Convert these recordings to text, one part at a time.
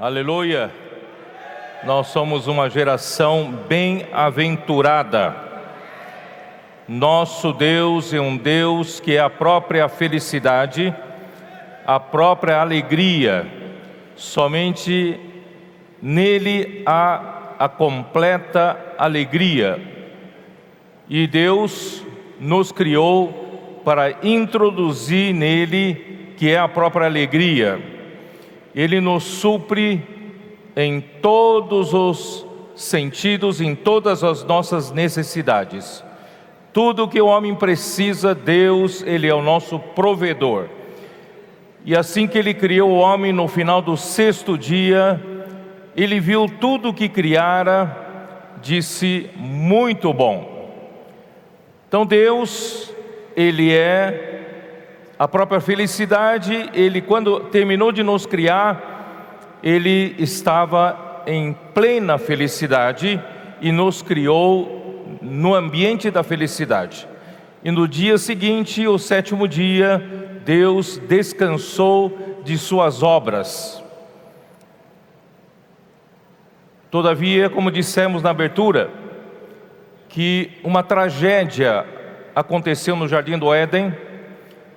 Aleluia. Nós somos uma geração bem-aventurada. Nosso Deus é um Deus que é a própria felicidade, a própria alegria. Somente nele há a completa alegria. E Deus nos criou para introduzir nele, que é a própria alegria. Ele nos supre em todos os sentidos, em todas as nossas necessidades. Tudo que o homem precisa, Deus, Ele é o nosso provedor. E assim que Ele criou o homem no final do sexto dia, Ele viu tudo que criara, disse: muito bom. Então Deus, Ele é a própria felicidade, Ele, quando terminou de nos criar, ele estava em plena felicidade e nos criou no ambiente da felicidade. E no dia seguinte, o sétimo dia, Deus descansou de suas obras. Todavia, como dissemos na abertura, que uma tragédia aconteceu no jardim do Éden,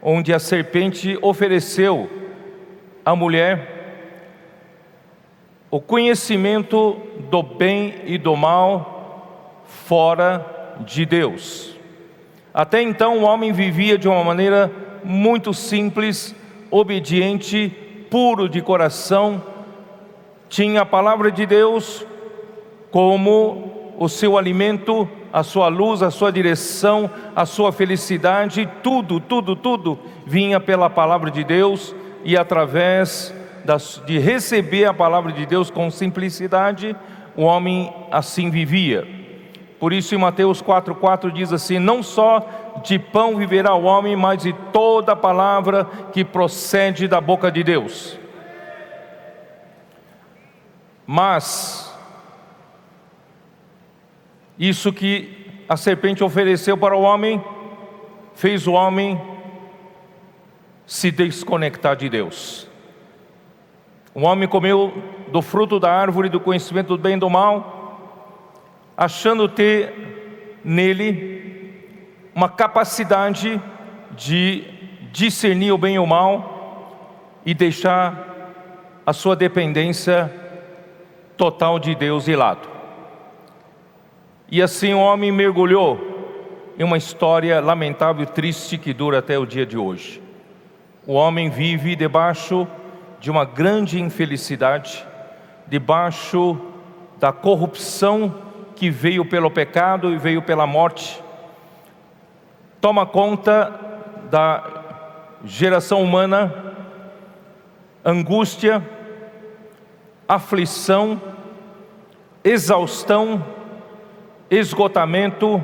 onde a serpente ofereceu à mulher o conhecimento do bem e do mal fora de Deus. Até então o homem vivia de uma maneira muito simples, obediente, puro de coração, tinha a palavra de Deus como o seu alimento, a sua luz, a sua direção, a sua felicidade, tudo, tudo, tudo vinha pela palavra de Deus e através de receber a palavra de Deus com simplicidade, o homem assim vivia. Por isso em Mateus 4,4 diz assim: Não só de pão viverá o homem, mas de toda palavra que procede da boca de Deus. Mas, isso que a serpente ofereceu para o homem, fez o homem se desconectar de Deus. Um homem comeu do fruto da árvore do conhecimento do bem e do mal, achando ter nele uma capacidade de discernir o bem e o mal e deixar a sua dependência total de Deus de lado. E assim o homem mergulhou em uma história lamentável e triste que dura até o dia de hoje. O homem vive debaixo de uma grande infelicidade, debaixo da corrupção que veio pelo pecado e veio pela morte. Toma conta da geração humana, angústia, aflição, exaustão, esgotamento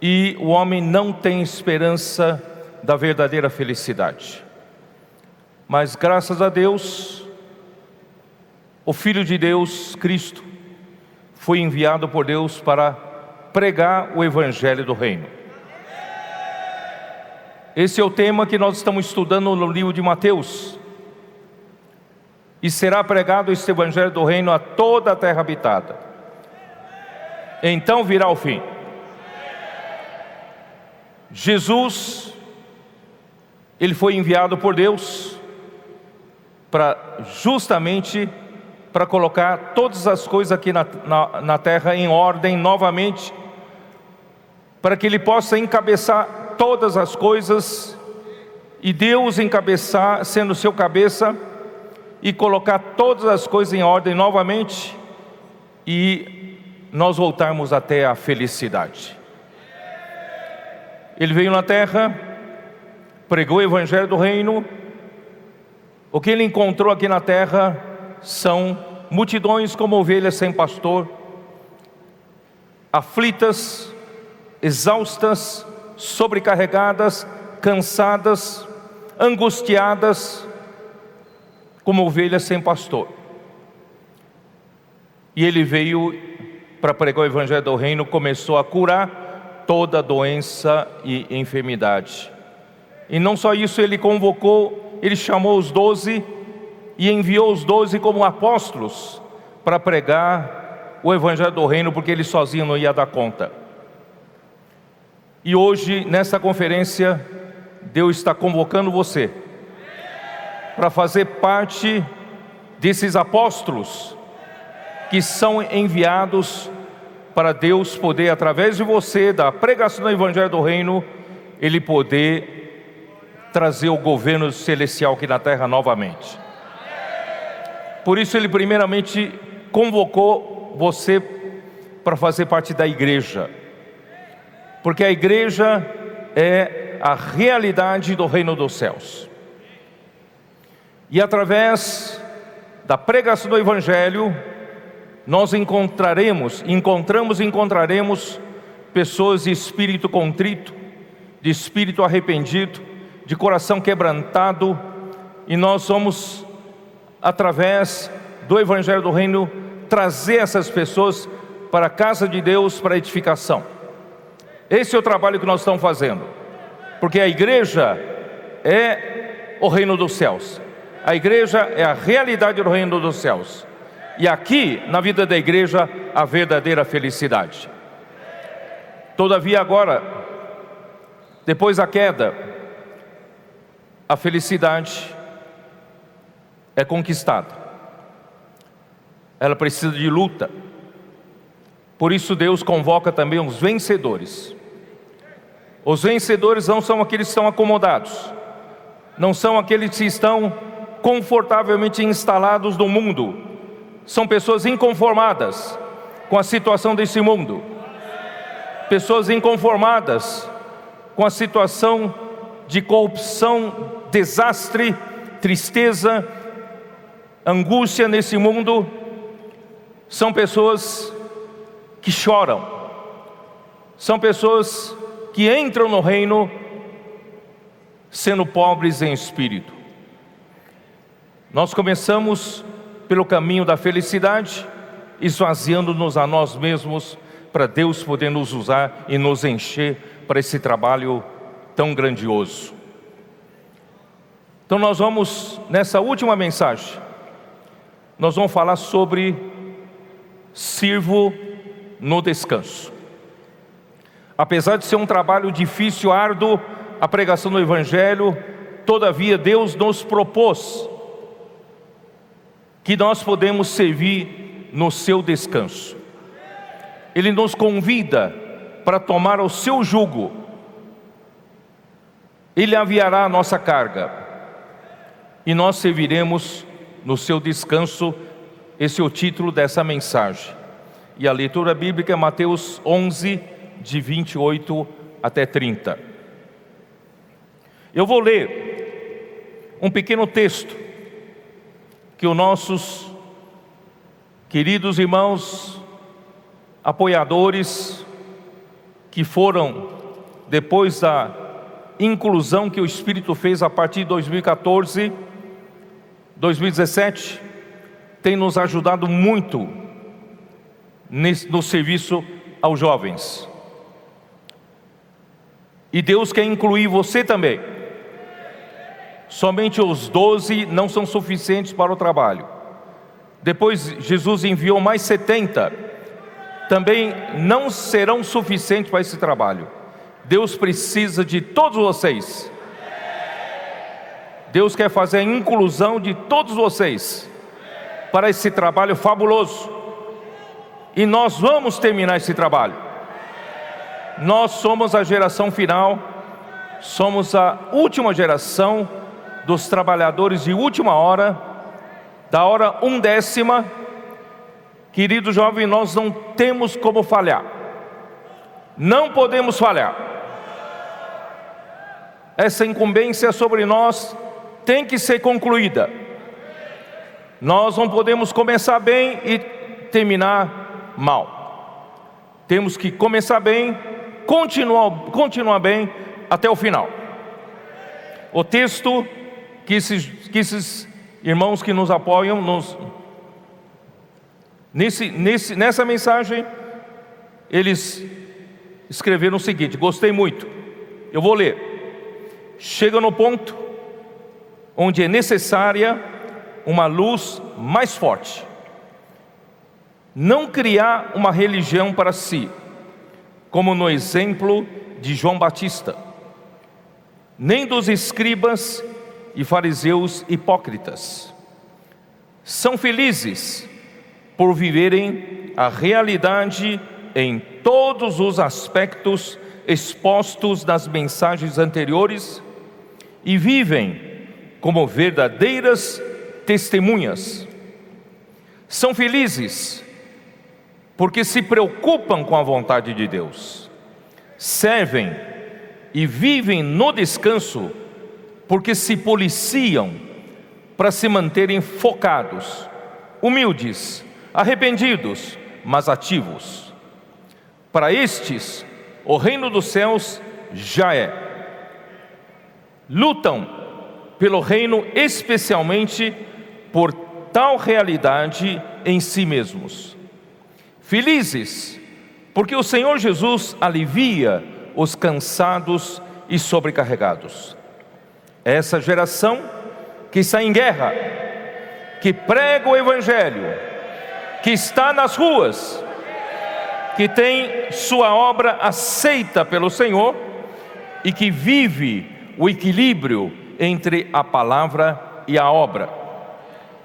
e o homem não tem esperança da verdadeira felicidade. Mas graças a Deus, o Filho de Deus, Cristo, foi enviado por Deus para pregar o Evangelho do Reino. Esse é o tema que nós estamos estudando no livro de Mateus. E será pregado este Evangelho do Reino a toda a terra habitada. Então virá o fim. Jesus, ele foi enviado por Deus para justamente para colocar todas as coisas aqui na, na, na terra em ordem novamente, para que ele possa encabeçar todas as coisas e Deus encabeçar, sendo seu cabeça, e colocar todas as coisas em ordem novamente e nós voltarmos até a felicidade. Ele veio na terra, pregou o evangelho do reino, o que ele encontrou aqui na terra são multidões como ovelhas sem pastor, aflitas, exaustas, sobrecarregadas, cansadas, angustiadas, como ovelhas sem pastor. E ele veio para pregar o evangelho do reino, começou a curar toda doença e enfermidade. E não só isso, ele convocou ele chamou os doze e enviou os doze como apóstolos para pregar o evangelho do reino, porque ele sozinho não ia dar conta. E hoje, nessa conferência, Deus está convocando você para fazer parte desses apóstolos que são enviados para Deus poder, através de você, da pregação do Evangelho do Reino, Ele poder trazer o governo celestial aqui na terra novamente. Por isso, Ele primeiramente convocou você para fazer parte da igreja, porque a igreja é a realidade do reino dos céus. E através da pregação do Evangelho, nós encontraremos, encontramos e encontraremos pessoas de espírito contrito, de espírito arrependido, de coração quebrantado, e nós vamos, através do Evangelho do Reino, trazer essas pessoas para a casa de Deus para edificação. Esse é o trabalho que nós estamos fazendo, porque a igreja é o reino dos céus, a igreja é a realidade do reino dos céus. E aqui, na vida da igreja, a verdadeira felicidade. Todavia, agora, depois da queda, a felicidade é conquistada. Ela precisa de luta. Por isso, Deus convoca também os vencedores. Os vencedores não são aqueles que estão acomodados, não são aqueles que estão confortavelmente instalados no mundo, são pessoas inconformadas com a situação desse mundo, pessoas inconformadas com a situação de corrupção, desastre, tristeza, angústia nesse mundo, são pessoas que choram, são pessoas que entram no reino sendo pobres em espírito. Nós começamos pelo caminho da felicidade, esvaziando-nos a nós mesmos, para Deus poder nos usar e nos encher para esse trabalho tão grandioso. Então, nós vamos, nessa última mensagem, nós vamos falar sobre sirvo no descanso. Apesar de ser um trabalho difícil, árduo, a pregação do Evangelho, todavia Deus nos propôs que nós podemos servir no seu descanso. Ele nos convida para tomar o seu jugo. Ele aviará a nossa carga e nós serviremos no seu descanso. Esse é o título dessa mensagem. E a leitura bíblica é Mateus 11, de 28 até 30. Eu vou ler um pequeno texto que os nossos queridos irmãos apoiadores, que foram depois da inclusão que o Espírito fez a partir de 2014, 2017, tem nos ajudado muito no serviço aos jovens. E Deus quer incluir você também. Somente os doze não são suficientes para o trabalho. Depois Jesus enviou mais setenta, também não serão suficientes para esse trabalho. Deus precisa de todos vocês. Deus quer fazer a inclusão de todos vocês para esse trabalho fabuloso. E nós vamos terminar esse trabalho. Nós somos a geração final, somos a última geração dos trabalhadores de última hora, da hora um décima, querido jovem, nós não temos como falhar, não podemos falhar. Essa incumbência sobre nós tem que ser concluída. Nós não podemos começar bem e terminar mal. Temos que começar bem, continuar, continuar bem até o final. O texto que esses, que esses irmãos que nos apoiam, nos, nesse, nesse, nessa mensagem, eles escreveram o seguinte: gostei muito, eu vou ler. Chega no ponto onde é necessária uma luz mais forte. Não criar uma religião para si, como no exemplo de João Batista, nem dos escribas e fariseus hipócritas. São felizes por viverem a realidade em todos os aspectos expostos nas mensagens anteriores e vivem como verdadeiras testemunhas. São felizes porque se preocupam com a vontade de Deus, servem e vivem no descanso porque se policiam para se manterem focados, humildes, arrependidos, mas ativos. Para estes, o reino dos céus já é. Lutam pelo reino especialmente por tal realidade em si mesmos. Felizes, porque o Senhor Jesus alivia os cansados e sobrecarregados. Essa geração que está em guerra, que prega o Evangelho, que está nas ruas, que tem sua obra aceita pelo Senhor e que vive o equilíbrio entre a palavra e a obra.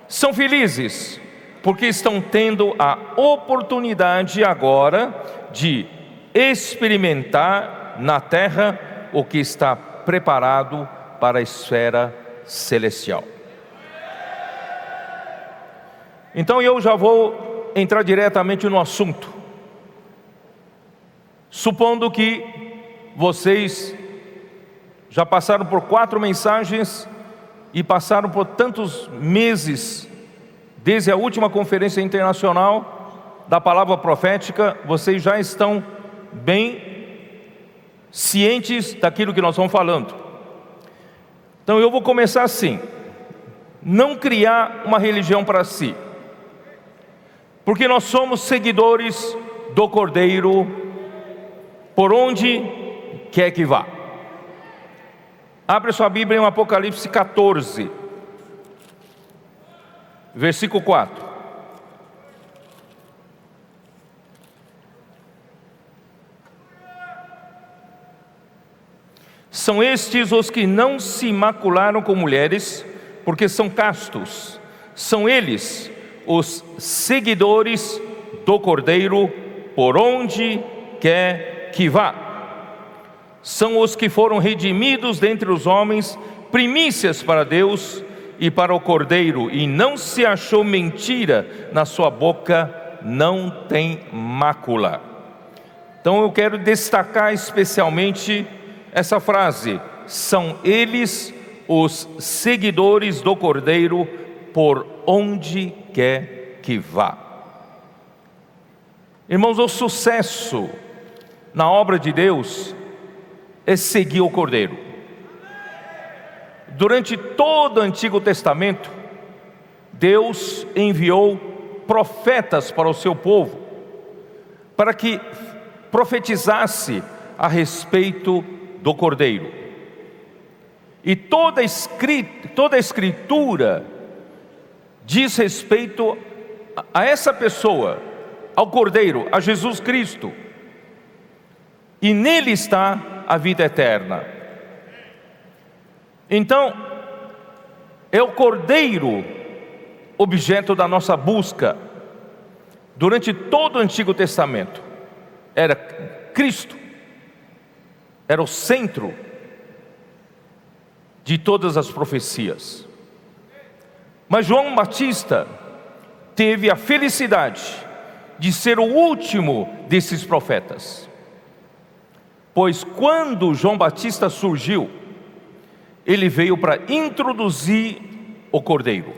São felizes porque estão tendo a oportunidade agora de experimentar na terra o que está preparado para a esfera celestial. Então eu já vou entrar diretamente no assunto. Supondo que vocês já passaram por quatro mensagens e passaram por tantos meses, desde a última conferência internacional da palavra profética, vocês já estão bem cientes daquilo que nós estamos falando. Então eu vou começar assim: não criar uma religião para si, porque nós somos seguidores do Cordeiro por onde quer que vá. Abre sua Bíblia em Apocalipse 14, versículo 4. São estes os que não se macularam com mulheres, porque são castos. São eles os seguidores do Cordeiro, por onde quer que vá. São os que foram redimidos dentre os homens, primícias para Deus e para o Cordeiro, e não se achou mentira na sua boca, não tem mácula. Então eu quero destacar especialmente essa frase: são eles os seguidores do Cordeiro por onde quer que vá. Irmãos, o sucesso na obra de Deus é seguir o Cordeiro. Durante todo o Antigo Testamento, Deus enviou profetas para o seu povo, para que profetizasse a respeito do Cordeiro. E toda, escrita, toda escritura diz respeito a essa pessoa, ao Cordeiro, a Jesus Cristo e nele está a vida eterna. Então, é o Cordeiro objeto da nossa busca durante todo o Antigo Testamento. Era Cristo, era o centro de todas as profecias. Mas João Batista teve a felicidade de ser o último desses profetas. Pois quando João Batista surgiu, ele veio para introduzir o Cordeiro,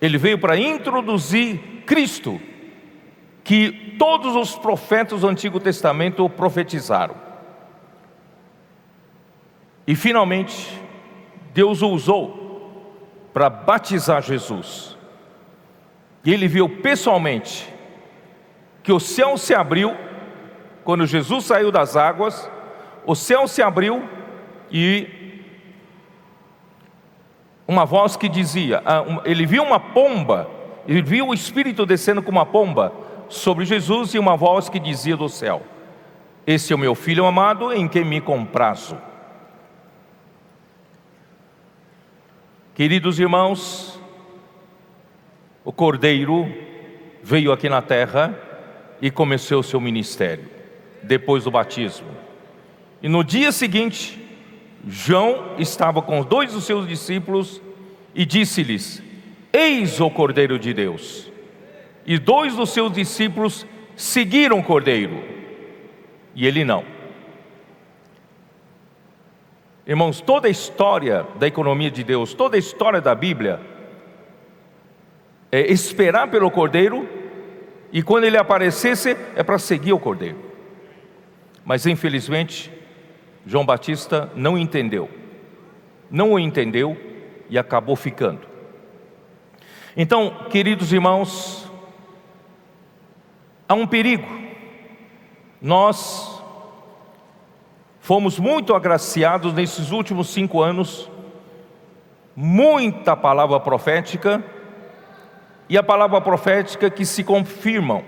ele veio para introduzir Cristo, que todos os profetas do Antigo Testamento profetizaram. E finalmente, Deus o usou para batizar Jesus. E ele viu pessoalmente que o céu se abriu quando Jesus saiu das águas, o céu se abriu e uma voz que dizia: ah, ele viu uma pomba, ele viu o Espírito descendo como uma pomba sobre Jesus e uma voz que dizia do céu: Esse é o meu filho amado em quem me comprazo. Queridos irmãos, o Cordeiro veio aqui na terra e começou o seu ministério, depois do batismo. E no dia seguinte, João estava com dois dos seus discípulos e disse-lhes: Eis o Cordeiro de Deus. E dois dos seus discípulos seguiram o Cordeiro, e ele não. Irmãos, toda a história da economia de Deus, toda a história da Bíblia, é esperar pelo Cordeiro, e quando ele aparecesse, é para seguir o Cordeiro. Mas infelizmente, João Batista não entendeu, não o entendeu e acabou ficando. Então, queridos irmãos, há um perigo. Nós fomos muito agraciados nesses últimos cinco anos, muita palavra profética, e a palavra profética que se confirmam.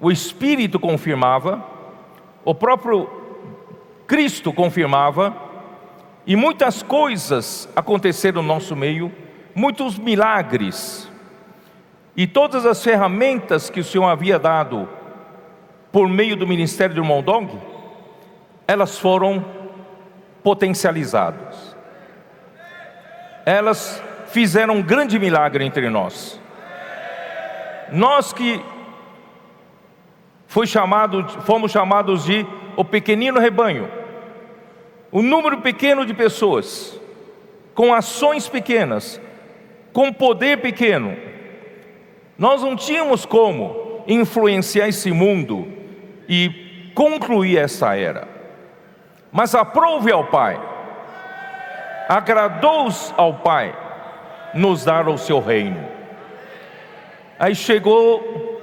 O Espírito confirmava, o próprio Cristo confirmava, e muitas coisas aconteceram no nosso meio, muitos milagres, e todas as ferramentas que o Senhor havia dado por meio do ministério do irmão Dong, elas foram potencializadas. Elas fizeram um grande milagre entre nós. Nós que foi chamado, fomos chamados de o pequenino rebanho. O número pequeno de pessoas, com ações pequenas, com poder pequeno. Nós não tínhamos como influenciar esse mundo e concluir essa era. Mas aprove ao Pai, agradou ao Pai nos dar o seu reino. Aí chegou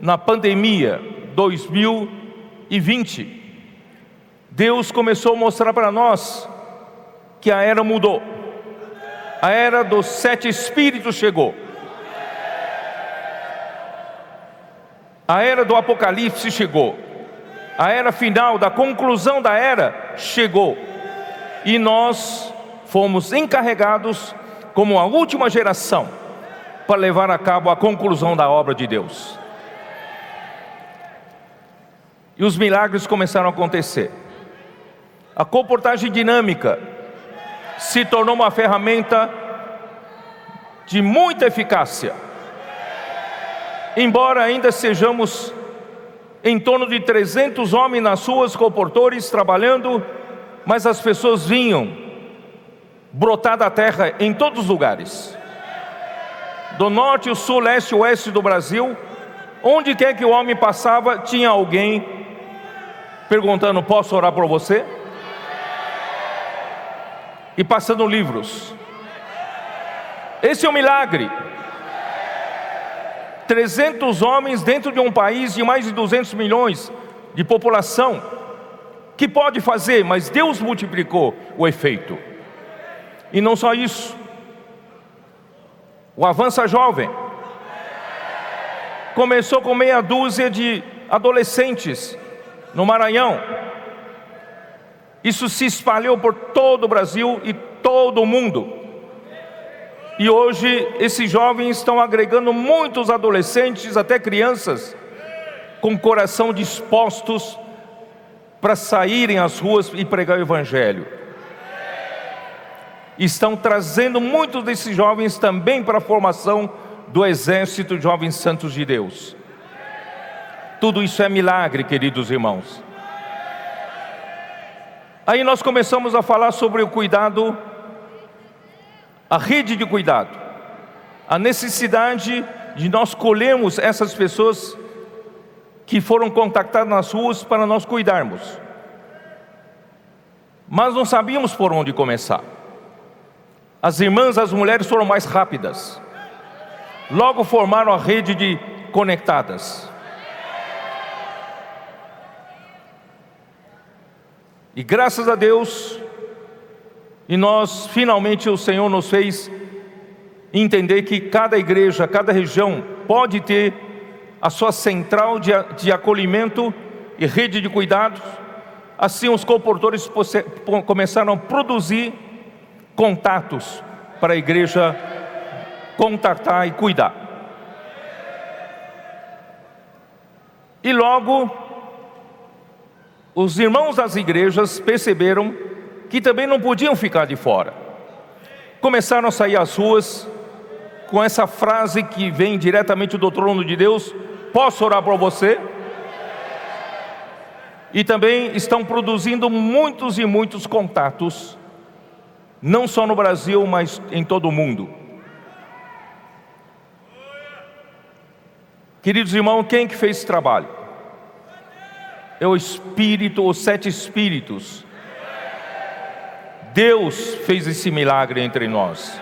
na pandemia 2020, Deus começou a mostrar para nós que a era mudou. A era dos sete espíritos chegou. A era do Apocalipse chegou. A era final, da conclusão da era, chegou. E nós fomos encarregados, como a última geração, para levar a cabo a conclusão da obra de Deus. E os milagres começaram a acontecer. A comportagem dinâmica se tornou uma ferramenta de muita eficácia. Embora ainda sejamos em torno de 300 homens nas ruas, comportores, trabalhando, mas as pessoas vinham brotar da terra em todos os lugares. Do norte, o sul, leste, oeste do Brasil, onde quer que o homem passava, tinha alguém perguntando: Posso orar por você? E passando livros. Esse é um milagre. 300 homens dentro de um país de mais de 200 milhões de população. Que pode fazer, mas Deus multiplicou o efeito. E não só isso. O Avança Jovem começou com meia dúzia de adolescentes no Maranhão. Isso se espalhou por todo o Brasil e todo o mundo. E hoje esses jovens estão agregando muitos adolescentes, até crianças, com coração dispostos para saírem às ruas e pregar o Evangelho. Estão trazendo muitos desses jovens também para a formação do exército de jovens santos de Deus. Tudo isso é milagre, queridos irmãos. Aí nós começamos a falar sobre o cuidado, a rede de cuidado, a necessidade de nós colhermos essas pessoas que foram contactadas nas ruas para nós cuidarmos. Mas não sabíamos por onde começar. As irmãs, as mulheres foram mais rápidas. Logo formaram a rede de conectadas. E graças a Deus, E nós, finalmente, o Senhor nos fez entender que cada igreja, cada região pode ter a sua central de, de acolhimento e rede de cuidados. Assim, os comportores começaram a produzir contatos para a igreja contatar e cuidar. E logo, os irmãos das igrejas perceberam que também não podiam ficar de fora. Começaram a sair às ruas com essa frase que vem diretamente do trono de Deus: Posso orar por você? E também estão produzindo muitos e muitos contatos, não só no Brasil, mas em todo o mundo. Queridos irmãos, quem que fez esse trabalho? É o Espírito, os sete Espíritos. Deus fez esse milagre entre nós.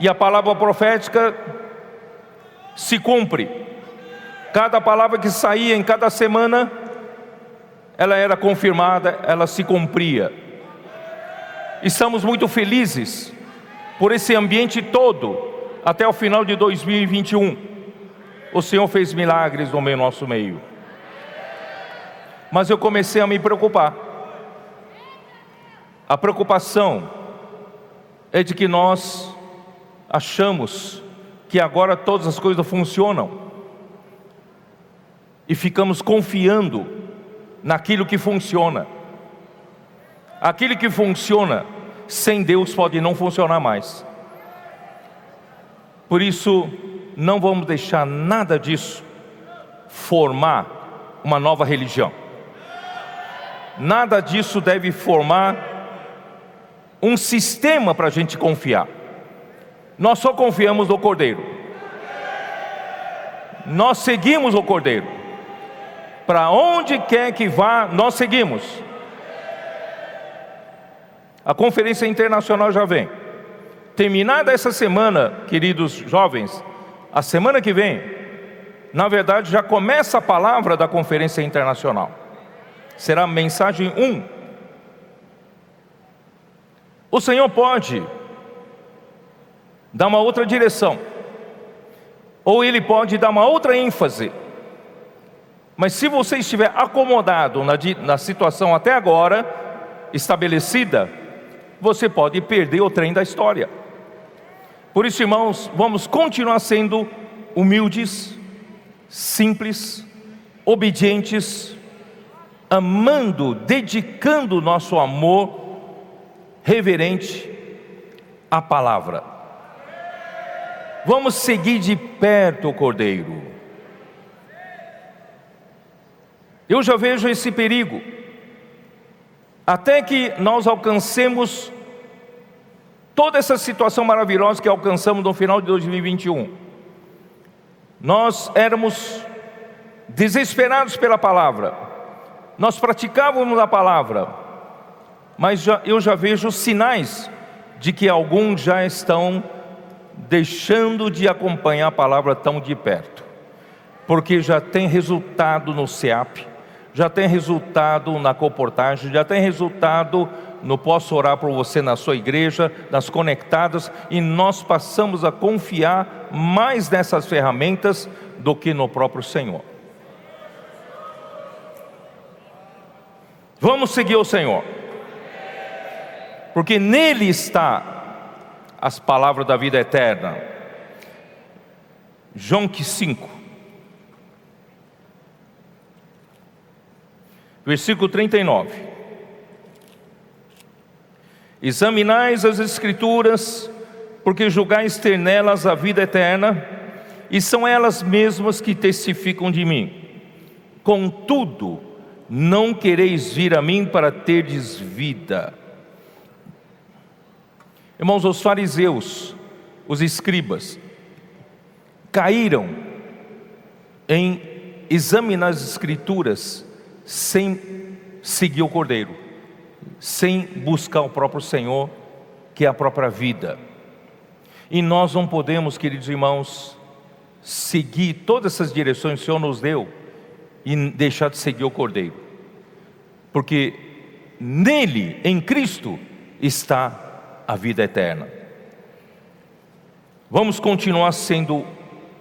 E a palavra profética se cumpre. Cada palavra que saía em cada semana, ela era confirmada, ela se cumpria. Estamos muito felizes por esse ambiente todo até o final de 2021 o Senhor fez milagres no nosso meio. Mas eu comecei a me preocupar. A preocupação é de que nós achamos que agora todas as coisas funcionam e ficamos confiando naquilo que funciona. Aquilo que funciona sem Deus pode não funcionar mais. Por isso, não vamos deixar nada disso formar uma nova religião. Nada disso deve formar um sistema para a gente confiar. Nós só confiamos no Cordeiro. Nós seguimos o Cordeiro. Para onde quer que vá, nós seguimos. A conferência internacional já vem. Terminada essa semana, queridos jovens, a semana que vem, na verdade, já começa a palavra da conferência internacional. Será mensagem 1. O Senhor pode dar uma outra direção, ou Ele pode dar uma outra ênfase. Mas se você estiver acomodado na, na situação até agora estabelecida, você pode perder o trem da história. Por isso, irmãos, vamos continuar sendo humildes, simples, obedientes, amando, dedicando o nosso amor reverente à palavra. Vamos seguir de perto o Cordeiro. Eu já vejo esse perigo. Até que nós alcancemos toda essa situação maravilhosa que alcançamos no final de 2021. Nós éramos desesperados pela palavra, nós praticávamos a palavra, mas já, eu já vejo sinais de que alguns já estão deixando de acompanhar a palavra tão de perto, porque já tem resultado no SEAP, já tem resultado na comportagem, já tem resultado no Posso Orar por Você na sua igreja, nas conectadas, e nós passamos a confiar mais nessas ferramentas do que no próprio Senhor. Vamos seguir o Senhor, porque nele está as palavras da vida eterna. João 5, versículo 39. Examinais as Escrituras, porque julgais ter nelas a vida eterna, e são elas mesmas que testificam de mim. Contudo, não quereis vir a mim para terdes vida. Irmãos, os fariseus, os escribas, caíram em examinar as Escrituras sem seguir o Cordeiro sem buscar o próprio Senhor, que é a própria vida. E nós não podemos, queridos irmãos, seguir todas essas direções que o Senhor nos deu e deixar de seguir o Cordeiro, porque nele, em Cristo, está a vida eterna. Vamos continuar sendo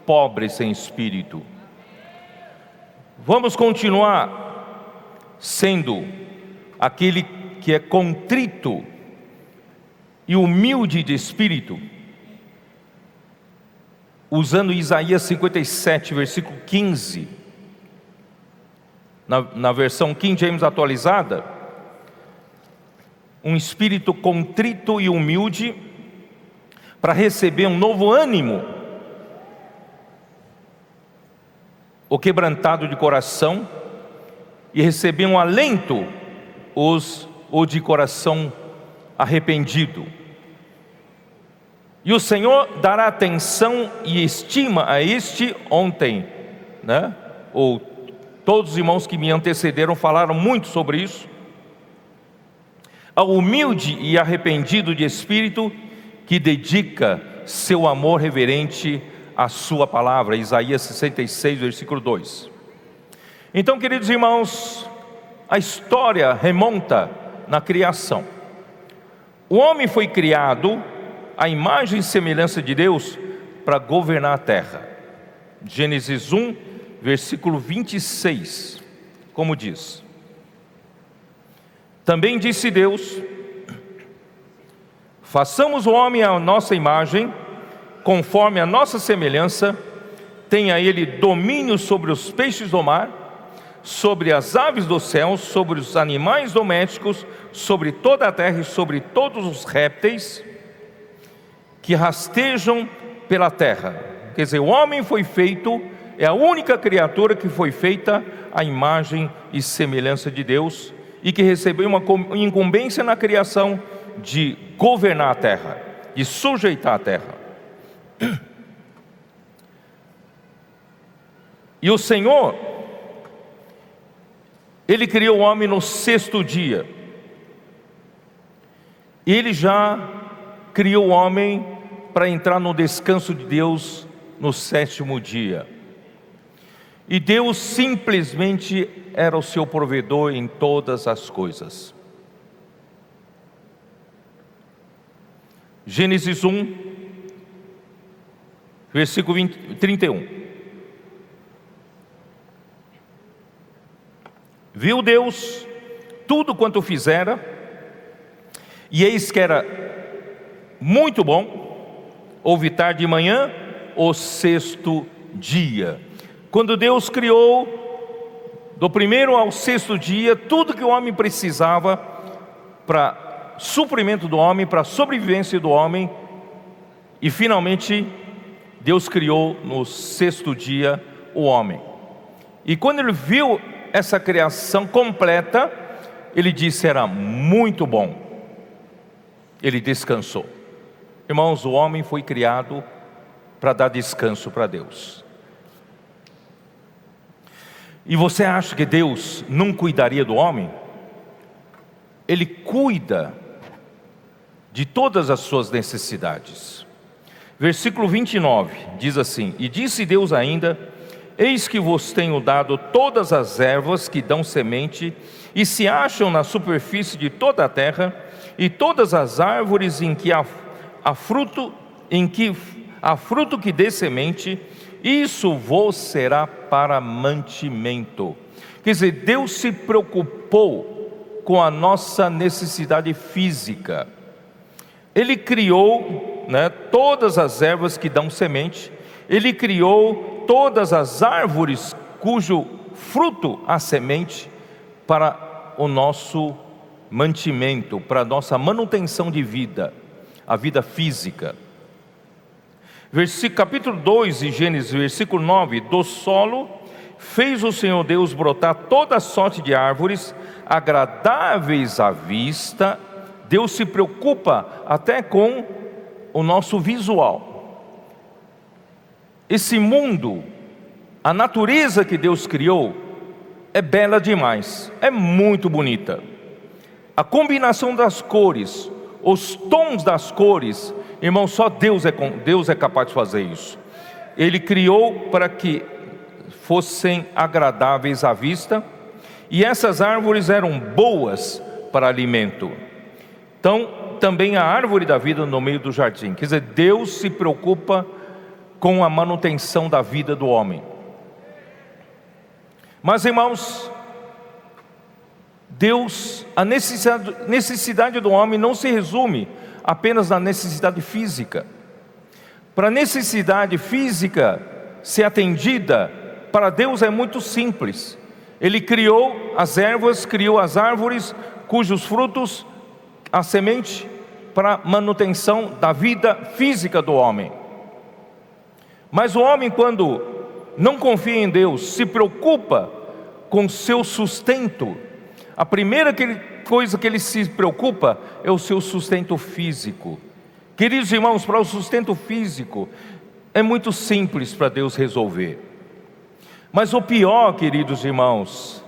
pobres em espírito. Vamos continuar sendo aquele que é contrito e humilde de espírito, usando Isaías 57, versículo 15, na, na versão King James atualizada, um espírito contrito e humilde, para receber um novo ânimo, o quebrantado de coração, e receber um alento, os o de coração arrependido. E o Senhor dará atenção e estima a este ontem, né? Ou todos os irmãos que me antecederam falaram muito sobre isso. Ao humilde e arrependido de espírito que dedica seu amor reverente à sua palavra, Isaías 66, versículo 2. Então, queridos irmãos, a história remonta na criação. O homem foi criado à imagem e semelhança de Deus para governar a terra. Gênesis 1, versículo 26, como diz: Também disse Deus: Façamos o homem à nossa imagem, conforme a nossa semelhança, tenha ele domínio sobre os peixes do mar sobre as aves do céu, sobre os animais domésticos, sobre toda a terra e sobre todos os répteis que rastejam pela terra. Quer dizer, o homem foi feito, é a única criatura que foi feita à imagem e semelhança de Deus e que recebeu uma incumbência na criação de governar a terra, de sujeitar a terra. E o Senhor ele criou o homem no sexto dia. Ele já criou o homem para entrar no descanso de Deus no sétimo dia. E Deus simplesmente era o seu provedor em todas as coisas. Gênesis 1, versículo 20, 31. Viu Deus tudo quanto fizera, e eis que era muito bom, houve tarde de manhã, o sexto dia. Quando Deus criou, do primeiro ao sexto dia, tudo que o homem precisava para suprimento do homem, para sobrevivência do homem, e finalmente Deus criou no sexto dia o homem. E quando ele viu essa criação completa, ele disse era muito bom. Ele descansou. Irmãos, o homem foi criado para dar descanso para Deus. E você acha que Deus não cuidaria do homem? Ele cuida de todas as suas necessidades. Versículo 29 diz assim: E disse Deus ainda: Eis que vos tenho dado todas as ervas que dão semente e se acham na superfície de toda a terra, e todas as árvores em que há, há fruto, em que há fruto que dê semente, isso vos será para mantimento. Quer dizer, Deus se preocupou com a nossa necessidade física. Ele criou né, todas as ervas que dão semente, ele criou todas as árvores cujo fruto há semente para o nosso mantimento, para a nossa manutenção de vida, a vida física. Versículo, capítulo 2 de Gênesis, versículo 9: Do solo fez o Senhor Deus brotar toda sorte de árvores agradáveis à vista. Deus se preocupa até com o nosso visual. Esse mundo, a natureza que Deus criou, é bela demais, é muito bonita. A combinação das cores, os tons das cores, irmão, só Deus é, Deus é capaz de fazer isso. Ele criou para que fossem agradáveis à vista, e essas árvores eram boas para alimento. Então, também a árvore da vida no meio do jardim. Quer dizer, Deus se preocupa com a manutenção da vida do homem. Mas, irmãos, Deus, a necessidade, necessidade do homem não se resume apenas na necessidade física. Para a necessidade física ser atendida, para Deus é muito simples. Ele criou as ervas, criou as árvores, cujos frutos, a semente, para manutenção da vida física do homem. Mas o homem, quando não confia em Deus, se preocupa com seu sustento, a primeira coisa que ele se preocupa é o seu sustento físico. Queridos irmãos, para o sustento físico é muito simples para Deus resolver. Mas o pior, queridos irmãos,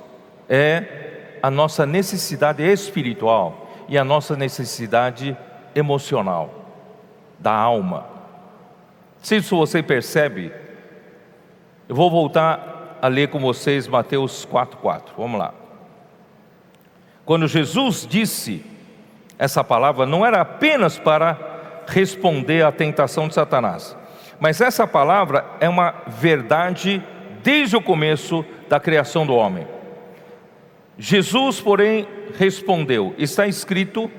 é a nossa necessidade espiritual e a nossa necessidade emocional, da alma. Se isso você percebe, eu vou voltar a ler com vocês Mateus 4,4. Vamos lá. Quando Jesus disse essa palavra, não era apenas para responder à tentação de Satanás, mas essa palavra é uma verdade desde o começo da criação do homem. Jesus, porém, respondeu: Está escrito,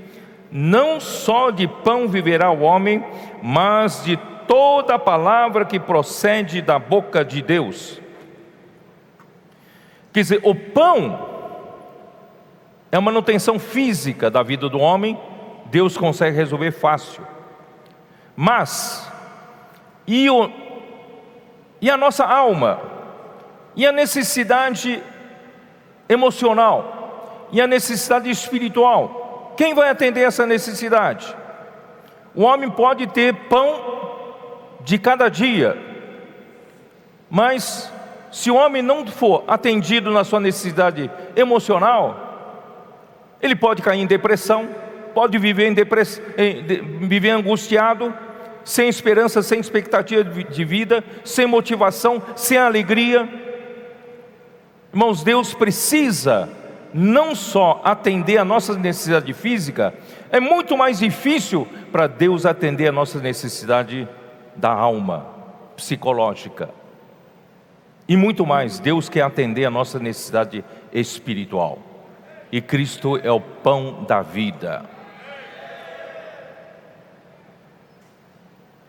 não só de pão viverá o homem, mas de toda palavra que procede da boca de Deus. Quer dizer, o pão é a manutenção física da vida do homem, Deus consegue resolver fácil. Mas, e, o, e a nossa alma, e a necessidade emocional, e a necessidade espiritual, quem vai atender essa necessidade? O homem pode ter pão de cada dia, mas se o homem não for atendido na sua necessidade emocional, ele pode cair em depressão, pode viver, em depress... viver angustiado, sem esperança, sem expectativa de vida, sem motivação, sem alegria. Irmãos, Deus precisa não só atender a nossa necessidade física, é muito mais difícil para Deus atender a nossa necessidade da alma, psicológica. E muito mais, Deus quer atender a nossa necessidade espiritual e Cristo é o pão da vida.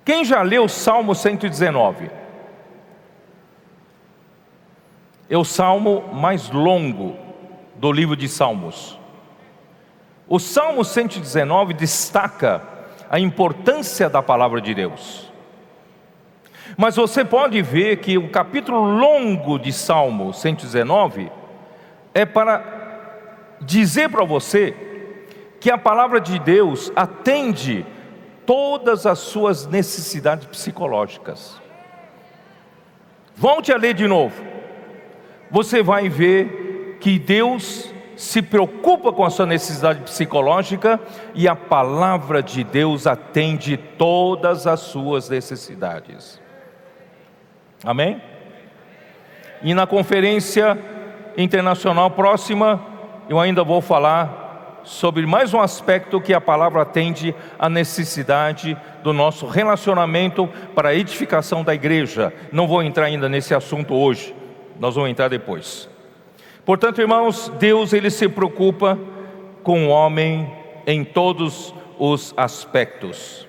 Quem já leu o Salmo 119? É o salmo mais longo do livro de Salmos. O Salmo 119 destaca a importância da palavra de Deus. Mas você pode ver que o capítulo longo de Salmo 119 é para dizer para você que a palavra de Deus atende todas as suas necessidades psicológicas. Volte a ler de novo. Você vai ver que Deus se preocupa com a sua necessidade psicológica e a palavra de Deus atende todas as suas necessidades. Amém? E na conferência internacional próxima, eu ainda vou falar sobre mais um aspecto que a palavra atende à necessidade do nosso relacionamento para a edificação da igreja. Não vou entrar ainda nesse assunto hoje, nós vamos entrar depois. Portanto, irmãos, Deus ele se preocupa com o homem em todos os aspectos.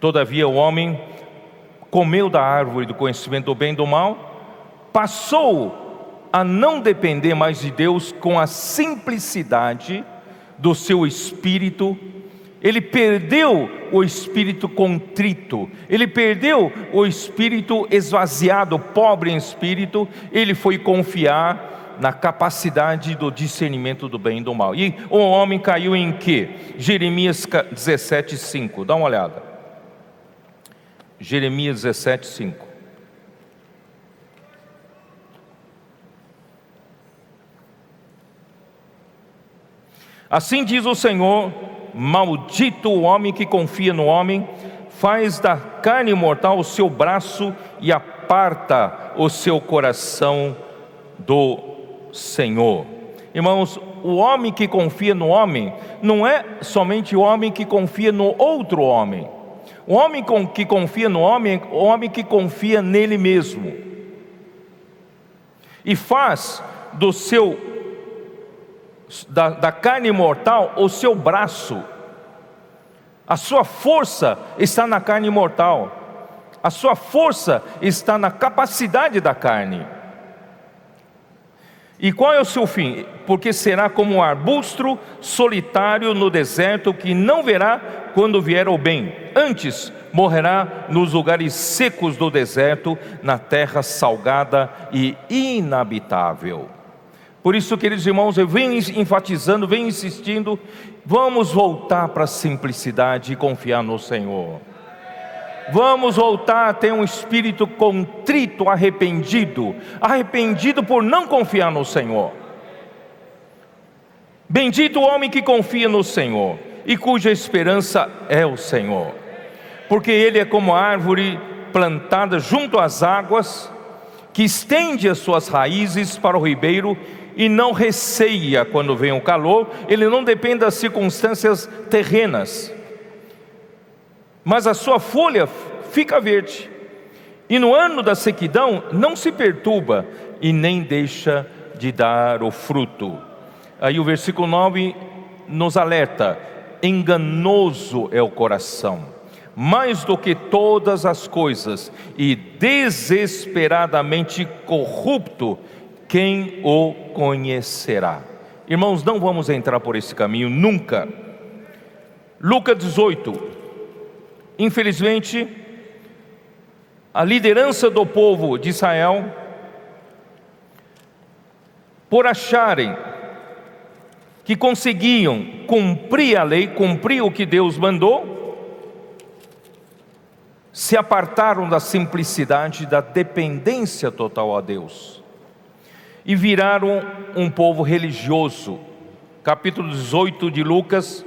Todavia, o homem comeu da árvore do conhecimento do bem e do mal, passou a não depender mais de Deus com a simplicidade do seu espírito, ele perdeu o espírito contrito, ele perdeu o espírito esvaziado, pobre em espírito, ele foi confiar na capacidade do discernimento do bem e do mal. E o homem caiu em quê? Jeremias 17, 5. Dá uma olhada. Jeremias 17, 5. Assim diz o Senhor: Maldito o homem que confia no homem, faz da carne mortal o seu braço e aparta o seu coração do Senhor. Irmãos, o homem que confia no homem não é somente o homem que confia no outro homem. O homem que confia no homem é o homem que confia nele mesmo. E faz do seu da, da carne mortal o seu braço. A sua força está na carne mortal. A sua força está na capacidade da carne. E qual é o seu fim? Porque será como um arbusto solitário no deserto que não verá quando vier o bem. Antes morrerá nos lugares secos do deserto, na terra salgada e inabitável. Por isso, queridos irmãos, eu venho enfatizando, venho insistindo, vamos voltar para a simplicidade e confiar no Senhor. Vamos voltar a ter um espírito contrito, arrependido, arrependido por não confiar no Senhor. Bendito o homem que confia no Senhor e cuja esperança é o Senhor, porque ele é como árvore plantada junto às águas, que estende as suas raízes para o ribeiro e não receia quando vem o calor, ele não depende das circunstâncias terrenas mas a sua folha fica verde. E no ano da sequidão não se perturba e nem deixa de dar o fruto. Aí o versículo 9 nos alerta: enganoso é o coração, mais do que todas as coisas, e desesperadamente corrupto, quem o conhecerá? Irmãos, não vamos entrar por esse caminho nunca. Lucas 18, Infelizmente, a liderança do povo de Israel, por acharem que conseguiam cumprir a lei, cumprir o que Deus mandou, se apartaram da simplicidade, da dependência total a Deus e viraram um povo religioso. Capítulo 18 de Lucas,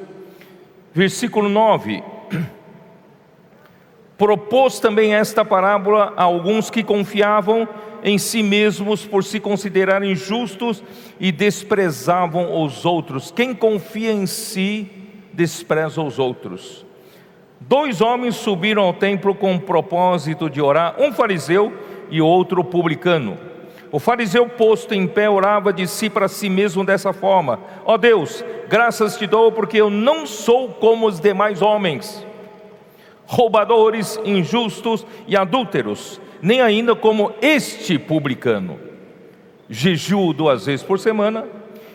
versículo 9 propôs também esta parábola a alguns que confiavam em si mesmos por se considerarem justos e desprezavam os outros. Quem confia em si despreza os outros. Dois homens subiram ao templo com o propósito de orar, um fariseu e outro publicano. O fariseu, posto em pé, orava de si para si mesmo dessa forma: Ó oh Deus, graças te dou, porque eu não sou como os demais homens roubadores, injustos e adúlteros, nem ainda como este publicano. Jejuo duas vezes por semana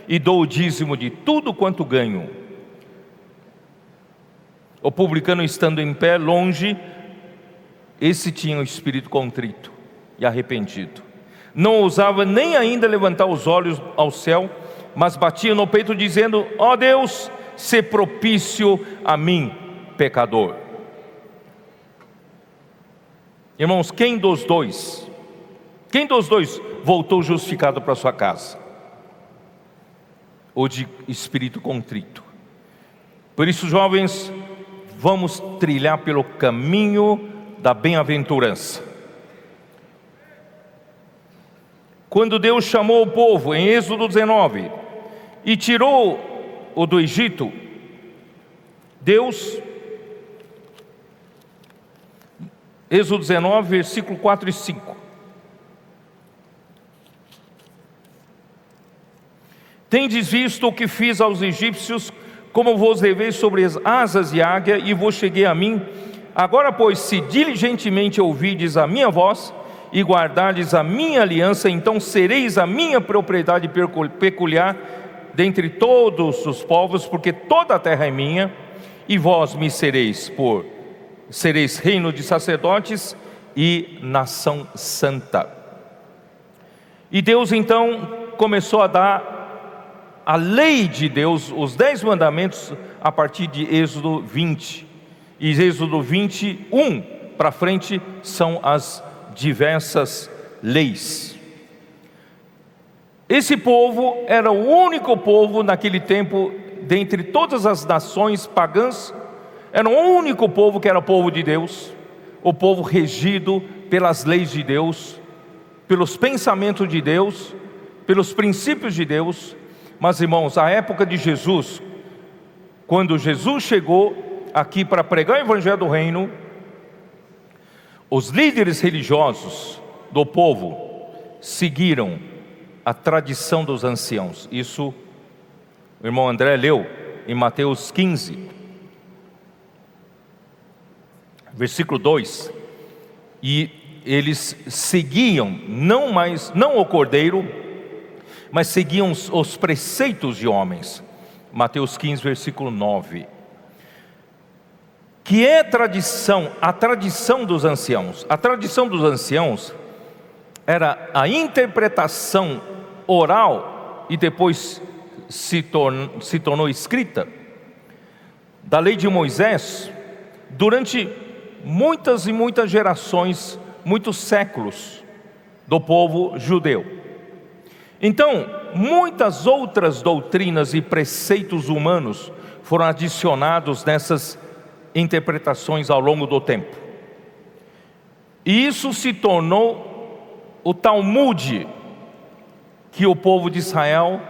e dou o dízimo de tudo quanto ganho. O publicano estando em pé, longe, esse tinha o espírito contrito e arrependido. Não ousava nem ainda levantar os olhos ao céu, mas batia no peito, dizendo: Ó oh Deus, se propício a mim, pecador. Irmãos, quem dos dois, quem dos dois voltou justificado para sua casa? Ou de espírito contrito? Por isso, jovens, vamos trilhar pelo caminho da bem-aventurança. Quando Deus chamou o povo em Êxodo 19 e tirou o do Egito, Deus Êxodo 19, versículo 4 e 5. Tendes visto o que fiz aos egípcios, como vos levei sobre as asas de águia e vos cheguei a mim. Agora, pois, se diligentemente ouvides a minha voz e guardardes a minha aliança, então sereis a minha propriedade peculiar dentre todos os povos, porque toda a terra é minha, e vós me sereis por sereis reino de sacerdotes e nação santa. E Deus então começou a dar a lei de Deus, os dez mandamentos, a partir de Êxodo 20. E Êxodo 21 para frente são as diversas leis. Esse povo era o único povo naquele tempo, dentre todas as nações pagãs, era o único povo que era povo de Deus, o povo regido pelas leis de Deus, pelos pensamentos de Deus, pelos princípios de Deus, Mas irmãos, a época de Jesus, quando Jesus chegou aqui para pregar o evangelho do reino, os líderes religiosos do povo seguiram a tradição dos anciãos. Isso o irmão André leu em Mateus 15, versículo 2. E eles seguiam não mais não o cordeiro, mas seguiam os preceitos de homens. Mateus 15, versículo 9 que é tradição, a tradição dos anciãos. A tradição dos anciãos era a interpretação oral e depois se, torn, se tornou escrita da lei de Moisés durante muitas e muitas gerações, muitos séculos do povo judeu. Então, muitas outras doutrinas e preceitos humanos foram adicionados nessas interpretações ao longo do tempo. E isso se tornou o Talmud que o povo de Israel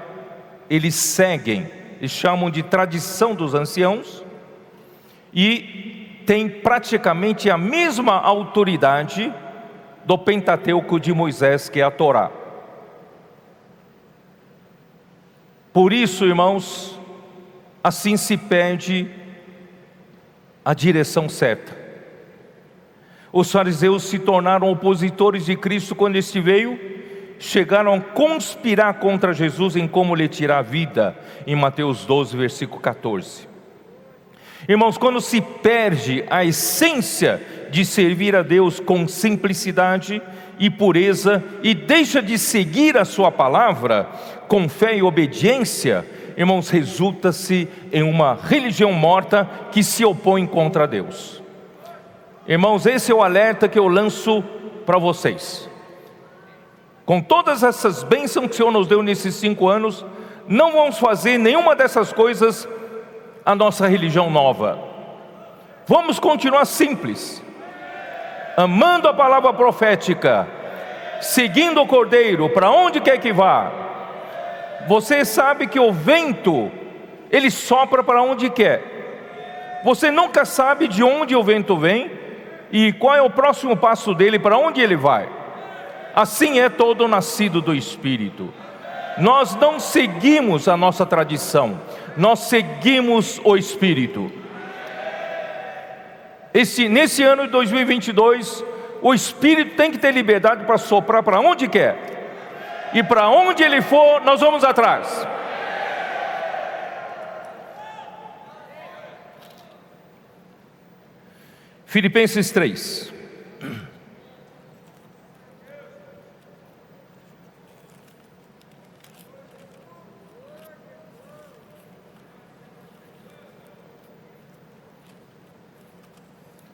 eles seguem e chamam de tradição dos anciãos e tem praticamente a mesma autoridade do Pentateuco de Moisés, que é a Torá. Por isso, irmãos, assim se pede a direção certa. Os fariseus se tornaram opositores de Cristo quando este veio, chegaram a conspirar contra Jesus em como lhe tirar a vida, em Mateus 12, versículo 14. Irmãos, quando se perde a essência de servir a Deus com simplicidade e pureza e deixa de seguir a Sua palavra com fé e obediência, irmãos, resulta-se em uma religião morta que se opõe contra Deus. Irmãos, esse é o alerta que eu lanço para vocês. Com todas essas bênçãos que o Senhor nos deu nesses cinco anos, não vamos fazer nenhuma dessas coisas a nossa religião nova. Vamos continuar simples, amando a palavra profética, seguindo o Cordeiro para onde quer que vá você sabe que o vento, ele sopra para onde quer. Você nunca sabe de onde o vento vem e qual é o próximo passo dele, para onde ele vai. Assim é todo nascido do Espírito. Nós não seguimos a nossa tradição, nós seguimos o Espírito. Esse, nesse ano de 2022, o Espírito tem que ter liberdade para soprar para onde quer e para onde ele for, nós vamos atrás. Filipenses 3.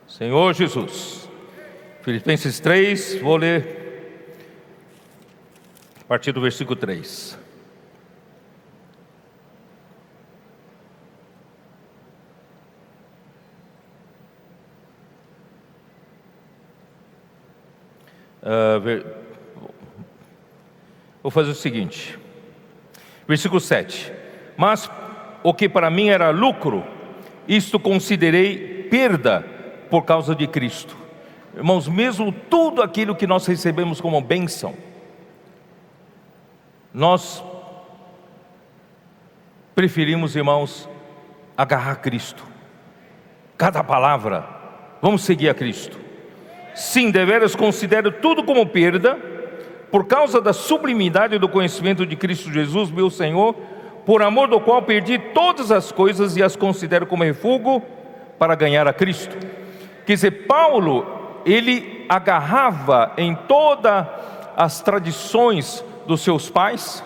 Senhor Jesus. Filipenses 3, vou ler partir do versículo 3. Uh, ver... Vou fazer o seguinte, versículo 7: Mas o que para mim era lucro, isto considerei perda por causa de Cristo. Irmãos, mesmo tudo aquilo que nós recebemos como bênção, nós preferimos, irmãos, agarrar Cristo. Cada palavra, vamos seguir a Cristo. Sim, deveras considero tudo como perda, por causa da sublimidade do conhecimento de Cristo Jesus, meu Senhor, por amor do qual perdi todas as coisas e as considero como refúgio para ganhar a Cristo. Quer dizer, Paulo, ele agarrava em todas as tradições dos seus pais,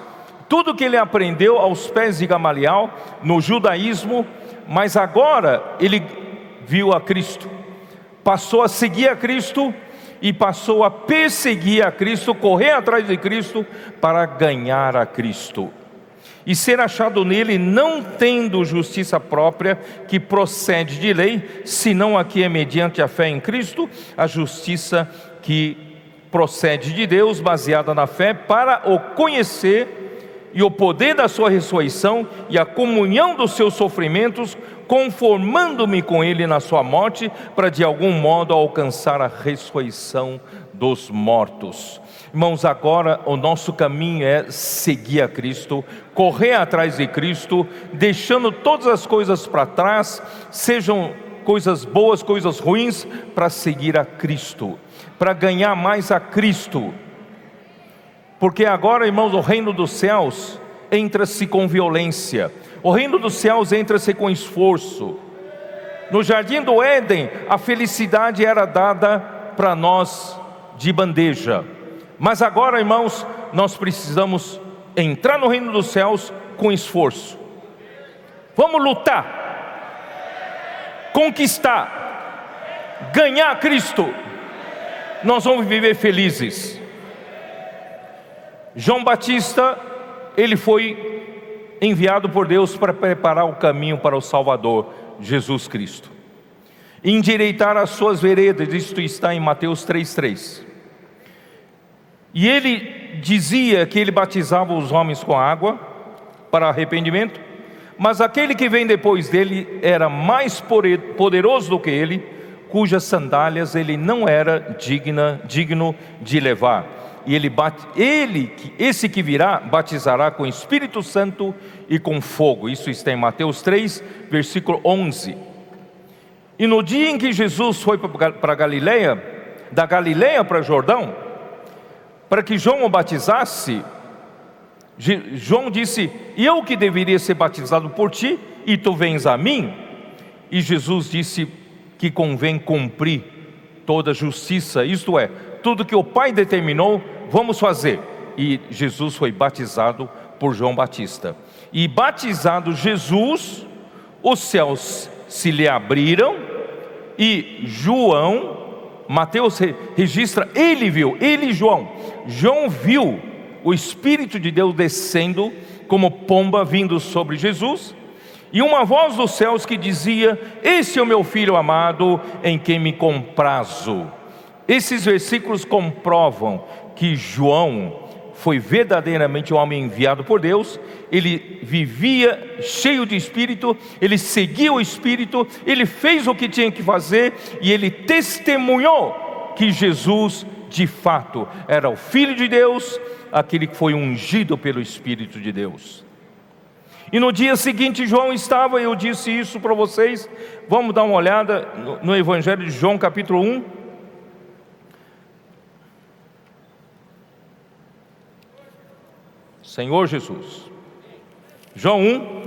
tudo que ele aprendeu aos pés de Gamaliel no judaísmo, mas agora ele viu a Cristo, passou a seguir a Cristo e passou a perseguir a Cristo, correr atrás de Cristo para ganhar a Cristo. E ser achado nele, não tendo justiça própria que procede de lei, senão a que é mediante a fé em Cristo, a justiça que procede de Deus, baseada na fé, para o conhecer e o poder da sua ressurreição e a comunhão dos seus sofrimentos, conformando-me com ele na sua morte, para de algum modo alcançar a ressurreição dos mortos. Irmãos, agora o nosso caminho é seguir a Cristo, correr atrás de Cristo, deixando todas as coisas para trás, sejam coisas boas, coisas ruins, para seguir a Cristo, para ganhar mais a Cristo. Porque agora, irmãos, o reino dos céus entra-se com violência, o reino dos céus entra-se com esforço. No jardim do Éden, a felicidade era dada para nós de bandeja. Mas agora, irmãos, nós precisamos entrar no reino dos céus com esforço. Vamos lutar, conquistar, ganhar Cristo. Nós vamos viver felizes. João Batista, ele foi enviado por Deus para preparar o caminho para o Salvador, Jesus Cristo. Endireitar as suas veredas, isto está em Mateus 3,3. E ele dizia que ele batizava os homens com água para arrependimento, mas aquele que vem depois dele era mais poderoso do que ele, cujas sandálias ele não era digna, digno de levar. E ele, bate, ele, esse que virá, batizará com Espírito Santo e com fogo. Isso está em Mateus 3, versículo 11. E no dia em que Jesus foi para Galileia, da Galileia para Jordão, para que João o batizasse, João disse: Eu que deveria ser batizado por ti, e tu vens a mim? E Jesus disse que convém cumprir toda a justiça, isto é, tudo que o Pai determinou, vamos fazer. E Jesus foi batizado por João Batista. E batizado Jesus, os céus se lhe abriram, e João Mateus registra, ele viu, ele João. João viu o Espírito de Deus descendo como pomba vindo sobre Jesus, e uma voz dos céus que dizia: Esse é o meu filho amado, em quem me comprazo. Esses versículos comprovam que João foi verdadeiramente um homem enviado por Deus, ele vivia cheio de espírito, ele seguia o espírito, ele fez o que tinha que fazer e ele testemunhou que Jesus de fato era o Filho de Deus, aquele que foi ungido pelo Espírito de Deus. E no dia seguinte, João estava, eu disse isso para vocês, vamos dar uma olhada no Evangelho de João, capítulo 1. Senhor Jesus. João 1.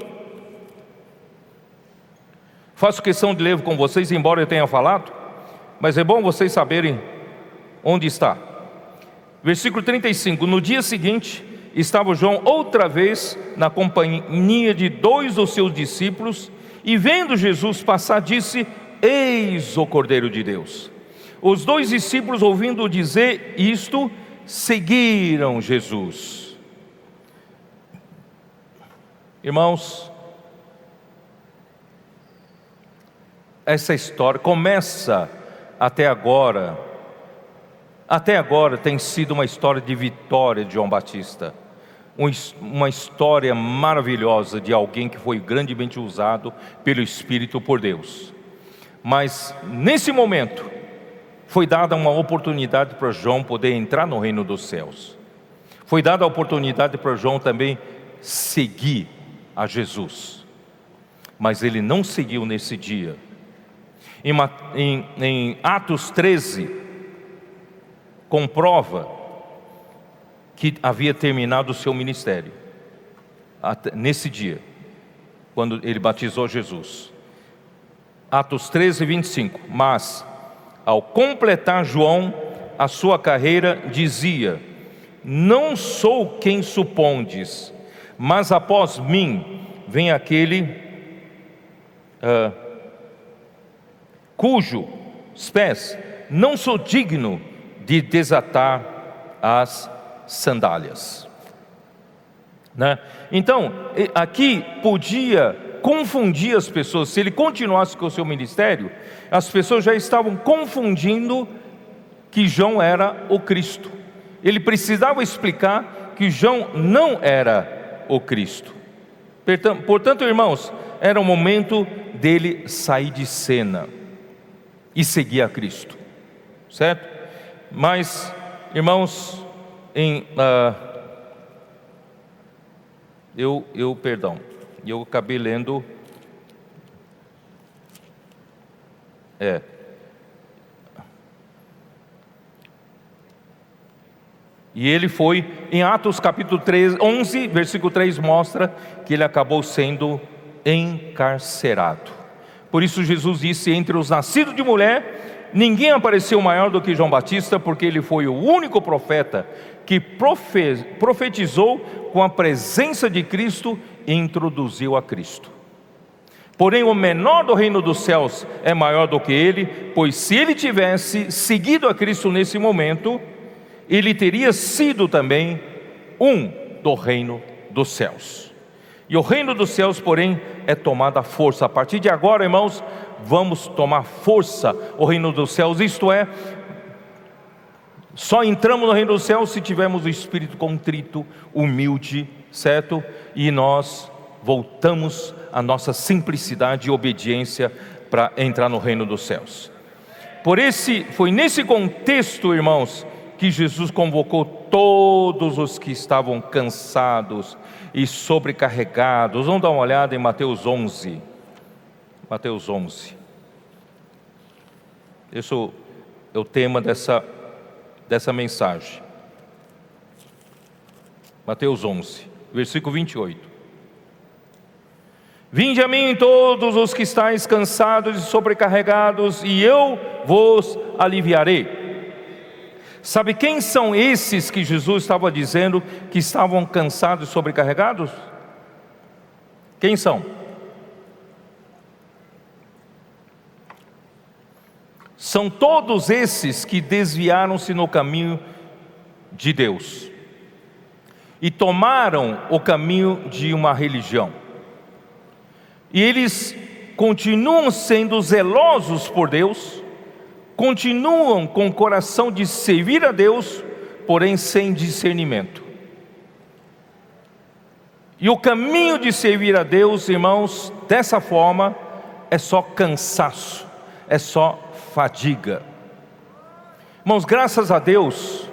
Faço questão de ler com vocês, embora eu tenha falado, mas é bom vocês saberem onde está. Versículo 35: No dia seguinte, estava João outra vez na companhia de dois dos seus discípulos, e vendo Jesus passar, disse: Eis o Cordeiro de Deus. Os dois discípulos, ouvindo dizer isto, seguiram Jesus. Irmãos, essa história começa até agora, até agora tem sido uma história de vitória de João Batista, uma história maravilhosa de alguém que foi grandemente usado pelo Espírito por Deus. Mas nesse momento foi dada uma oportunidade para João poder entrar no reino dos céus. Foi dada a oportunidade para João também seguir a Jesus. Mas ele não seguiu nesse dia. Em, em, em Atos 13, comprova que havia terminado o seu ministério, nesse dia, quando ele batizou Jesus. Atos 13, 25. Mas, ao completar João a sua carreira, dizia: Não sou quem supondes mas após mim vem aquele uh, cujo pés não sou digno de desatar as sandálias. Né? Então, aqui podia confundir as pessoas, se ele continuasse com o seu ministério, as pessoas já estavam confundindo que João era o Cristo. Ele precisava explicar que João não era o Cristo. Portanto, irmãos, era o momento dele sair de cena e seguir a Cristo, certo? Mas, irmãos, em uh, eu, eu, perdão, eu acabei lendo, é, E ele foi, em Atos capítulo 3, 11, versículo 3, mostra que ele acabou sendo encarcerado. Por isso Jesus disse: entre os nascidos de mulher, ninguém apareceu maior do que João Batista, porque ele foi o único profeta que profetizou com a presença de Cristo e introduziu a Cristo. Porém, o menor do reino dos céus é maior do que ele, pois se ele tivesse seguido a Cristo nesse momento, ele teria sido também um do reino dos céus. E o reino dos céus, porém, é tomado à força. A partir de agora, irmãos, vamos tomar força o reino dos céus, isto é, só entramos no reino dos céus se tivermos o espírito contrito, humilde, certo? E nós voltamos à nossa simplicidade e obediência para entrar no reino dos céus. Por esse, foi nesse contexto, irmãos, que Jesus convocou todos os que estavam cansados e sobrecarregados. Vamos dar uma olhada em Mateus 11. Mateus 11. Esse é o tema dessa, dessa mensagem. Mateus 11, versículo 28. Vinde a mim todos os que estáis cansados e sobrecarregados, e eu vos aliviarei. Sabe quem são esses que Jesus estava dizendo que estavam cansados e sobrecarregados? Quem são? São todos esses que desviaram-se no caminho de Deus e tomaram o caminho de uma religião. E eles continuam sendo zelosos por Deus, continuam com o coração de servir a Deus, porém sem discernimento. E o caminho de servir a Deus, irmãos, dessa forma, é só cansaço, é só fadiga. Irmãos, graças a Deus,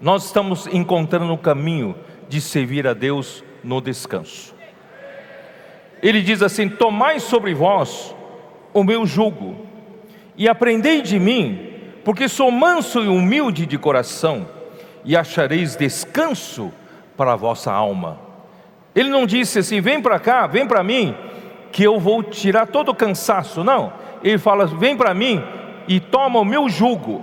nós estamos encontrando o caminho de servir a Deus no descanso. Ele diz assim: Tomai sobre vós o meu jugo e aprendei de mim, porque sou manso e humilde de coração, e achareis descanso para a vossa alma. Ele não disse assim: vem para cá, vem para mim, que eu vou tirar todo o cansaço. Não, ele fala: vem para mim e toma o meu jugo,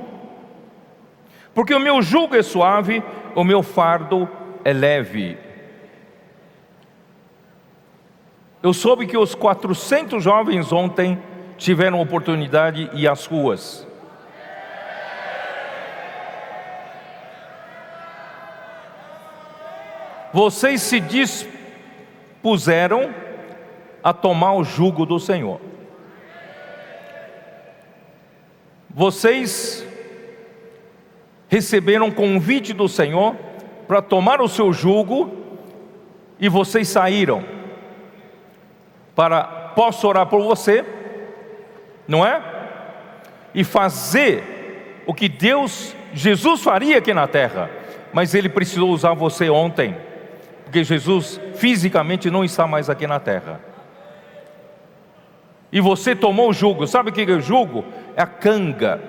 porque o meu jugo é suave, o meu fardo é leve. Eu soube que os 400 jovens ontem tiveram oportunidade e as ruas. Vocês se dispuseram a tomar o jugo do Senhor. Vocês receberam convite do Senhor para tomar o seu jugo e vocês saíram para posso orar por você não é? E fazer o que Deus, Jesus faria aqui na terra, mas ele precisou usar você ontem, porque Jesus fisicamente não está mais aqui na terra. E você tomou o jugo, sabe o que é o jugo? É a canga.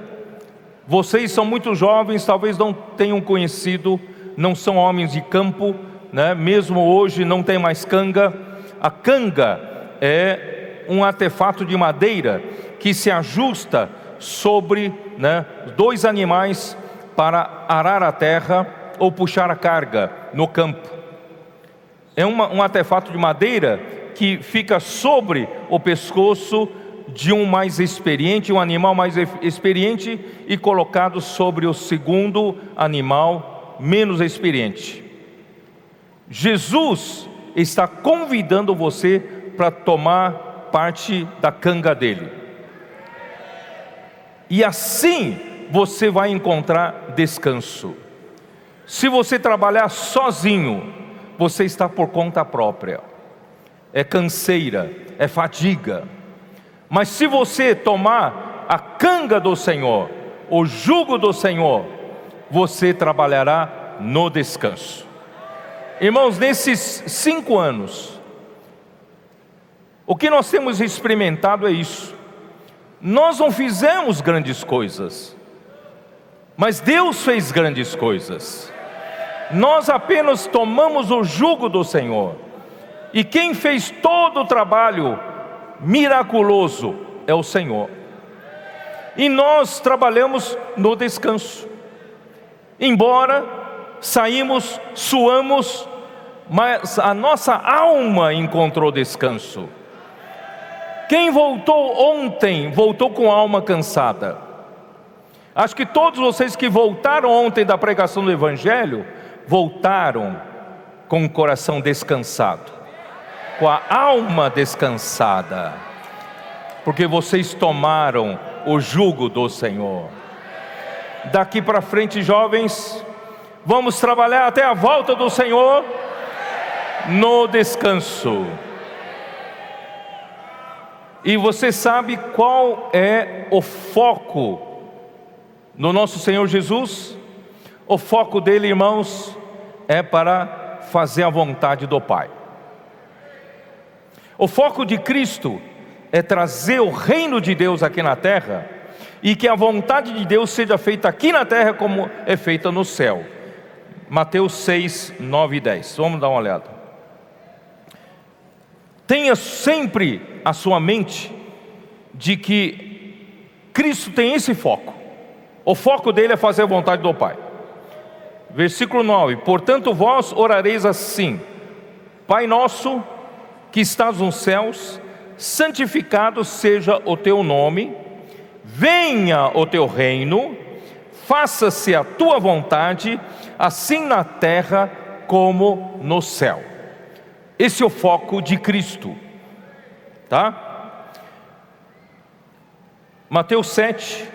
Vocês são muito jovens, talvez não tenham conhecido, não são homens de campo, né? mesmo hoje não tem mais canga. A canga é um artefato de madeira que se ajusta sobre né, dois animais para arar a terra ou puxar a carga no campo. É uma, um artefato de madeira que fica sobre o pescoço de um mais experiente, um animal mais experiente, e colocado sobre o segundo animal menos experiente. Jesus está convidando você para tomar parte da canga dele. E assim você vai encontrar descanso. Se você trabalhar sozinho, você está por conta própria. É canseira, é fadiga. Mas se você tomar a canga do Senhor, o jugo do Senhor, você trabalhará no descanso. Irmãos, nesses cinco anos, o que nós temos experimentado é isso. Nós não fizemos grandes coisas, mas Deus fez grandes coisas. Nós apenas tomamos o jugo do Senhor. E quem fez todo o trabalho miraculoso é o Senhor. E nós trabalhamos no descanso. Embora saímos, suamos, mas a nossa alma encontrou descanso. Quem voltou ontem, voltou com a alma cansada. Acho que todos vocês que voltaram ontem da pregação do Evangelho, voltaram com o coração descansado, com a alma descansada, porque vocês tomaram o jugo do Senhor. Daqui para frente, jovens, vamos trabalhar até a volta do Senhor no descanso. E você sabe qual é o foco no nosso Senhor Jesus? O foco dele, irmãos, é para fazer a vontade do Pai. O foco de Cristo é trazer o reino de Deus aqui na terra e que a vontade de Deus seja feita aqui na terra como é feita no céu. Mateus 6, 9 e 10. Vamos dar uma olhada. Tenha sempre a sua mente de que Cristo tem esse foco. O foco dele é fazer a vontade do Pai. Versículo 9: Portanto, vós orareis assim: Pai nosso que estás nos céus, santificado seja o teu nome, venha o teu reino, faça-se a tua vontade, assim na terra como no céu. Esse é o foco de Cristo, tá? Mateus 7,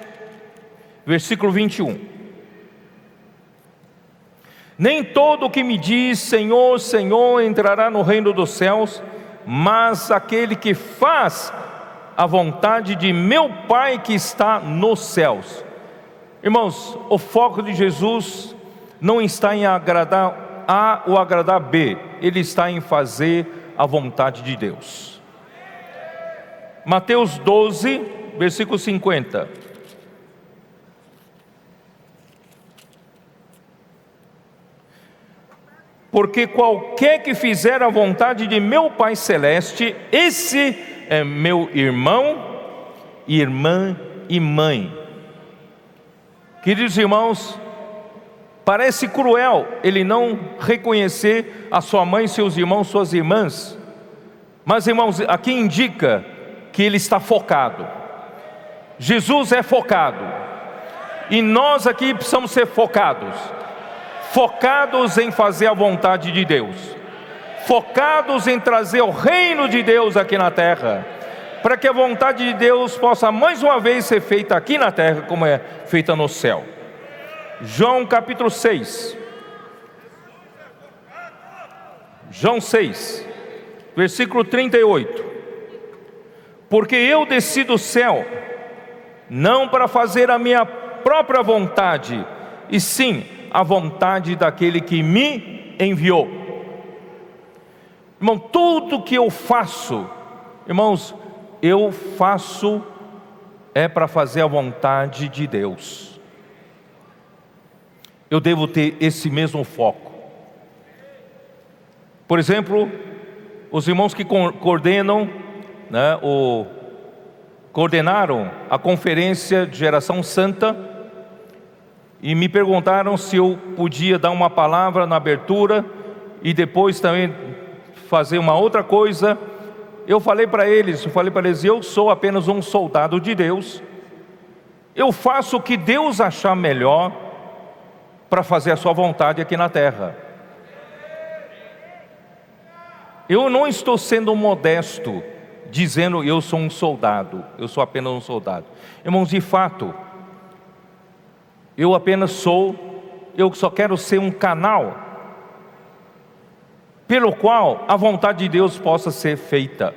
versículo 21. Nem todo o que me diz Senhor, Senhor entrará no reino dos céus, mas aquele que faz a vontade de meu Pai que está nos céus. Irmãos, o foco de Jesus não está em agradar A ou agradar B, ele está em fazer a vontade de Deus. Mateus 12, versículo 50. Porque qualquer que fizer a vontade de meu Pai Celeste, esse é meu irmão, irmã e mãe. Queridos irmãos, parece cruel ele não reconhecer a sua mãe, seus irmãos, suas irmãs, mas irmãos, aqui indica que ele está focado. Jesus é focado, e nós aqui precisamos ser focados focados em fazer a vontade de Deus, focados em trazer o reino de Deus aqui na terra, para que a vontade de Deus possa mais uma vez ser feita aqui na terra, como é feita no céu. João capítulo 6. João 6, versículo 38. Porque eu desci do céu, não para fazer a minha própria vontade, e sim a vontade daquele que me enviou. Irmão, tudo que eu faço, irmãos, eu faço é para fazer a vontade de Deus. Eu devo ter esse mesmo foco. Por exemplo, os irmãos que coordenam, né, o, coordenaram a conferência de geração santa, e me perguntaram se eu podia dar uma palavra na abertura e depois também fazer uma outra coisa. Eu falei para eles, eu falei para eles, eu sou apenas um soldado de Deus. Eu faço o que Deus achar melhor para fazer a sua vontade aqui na terra. Eu não estou sendo modesto dizendo eu sou um soldado, eu sou apenas um soldado. Irmãos, de fato, eu apenas sou, eu só quero ser um canal pelo qual a vontade de Deus possa ser feita.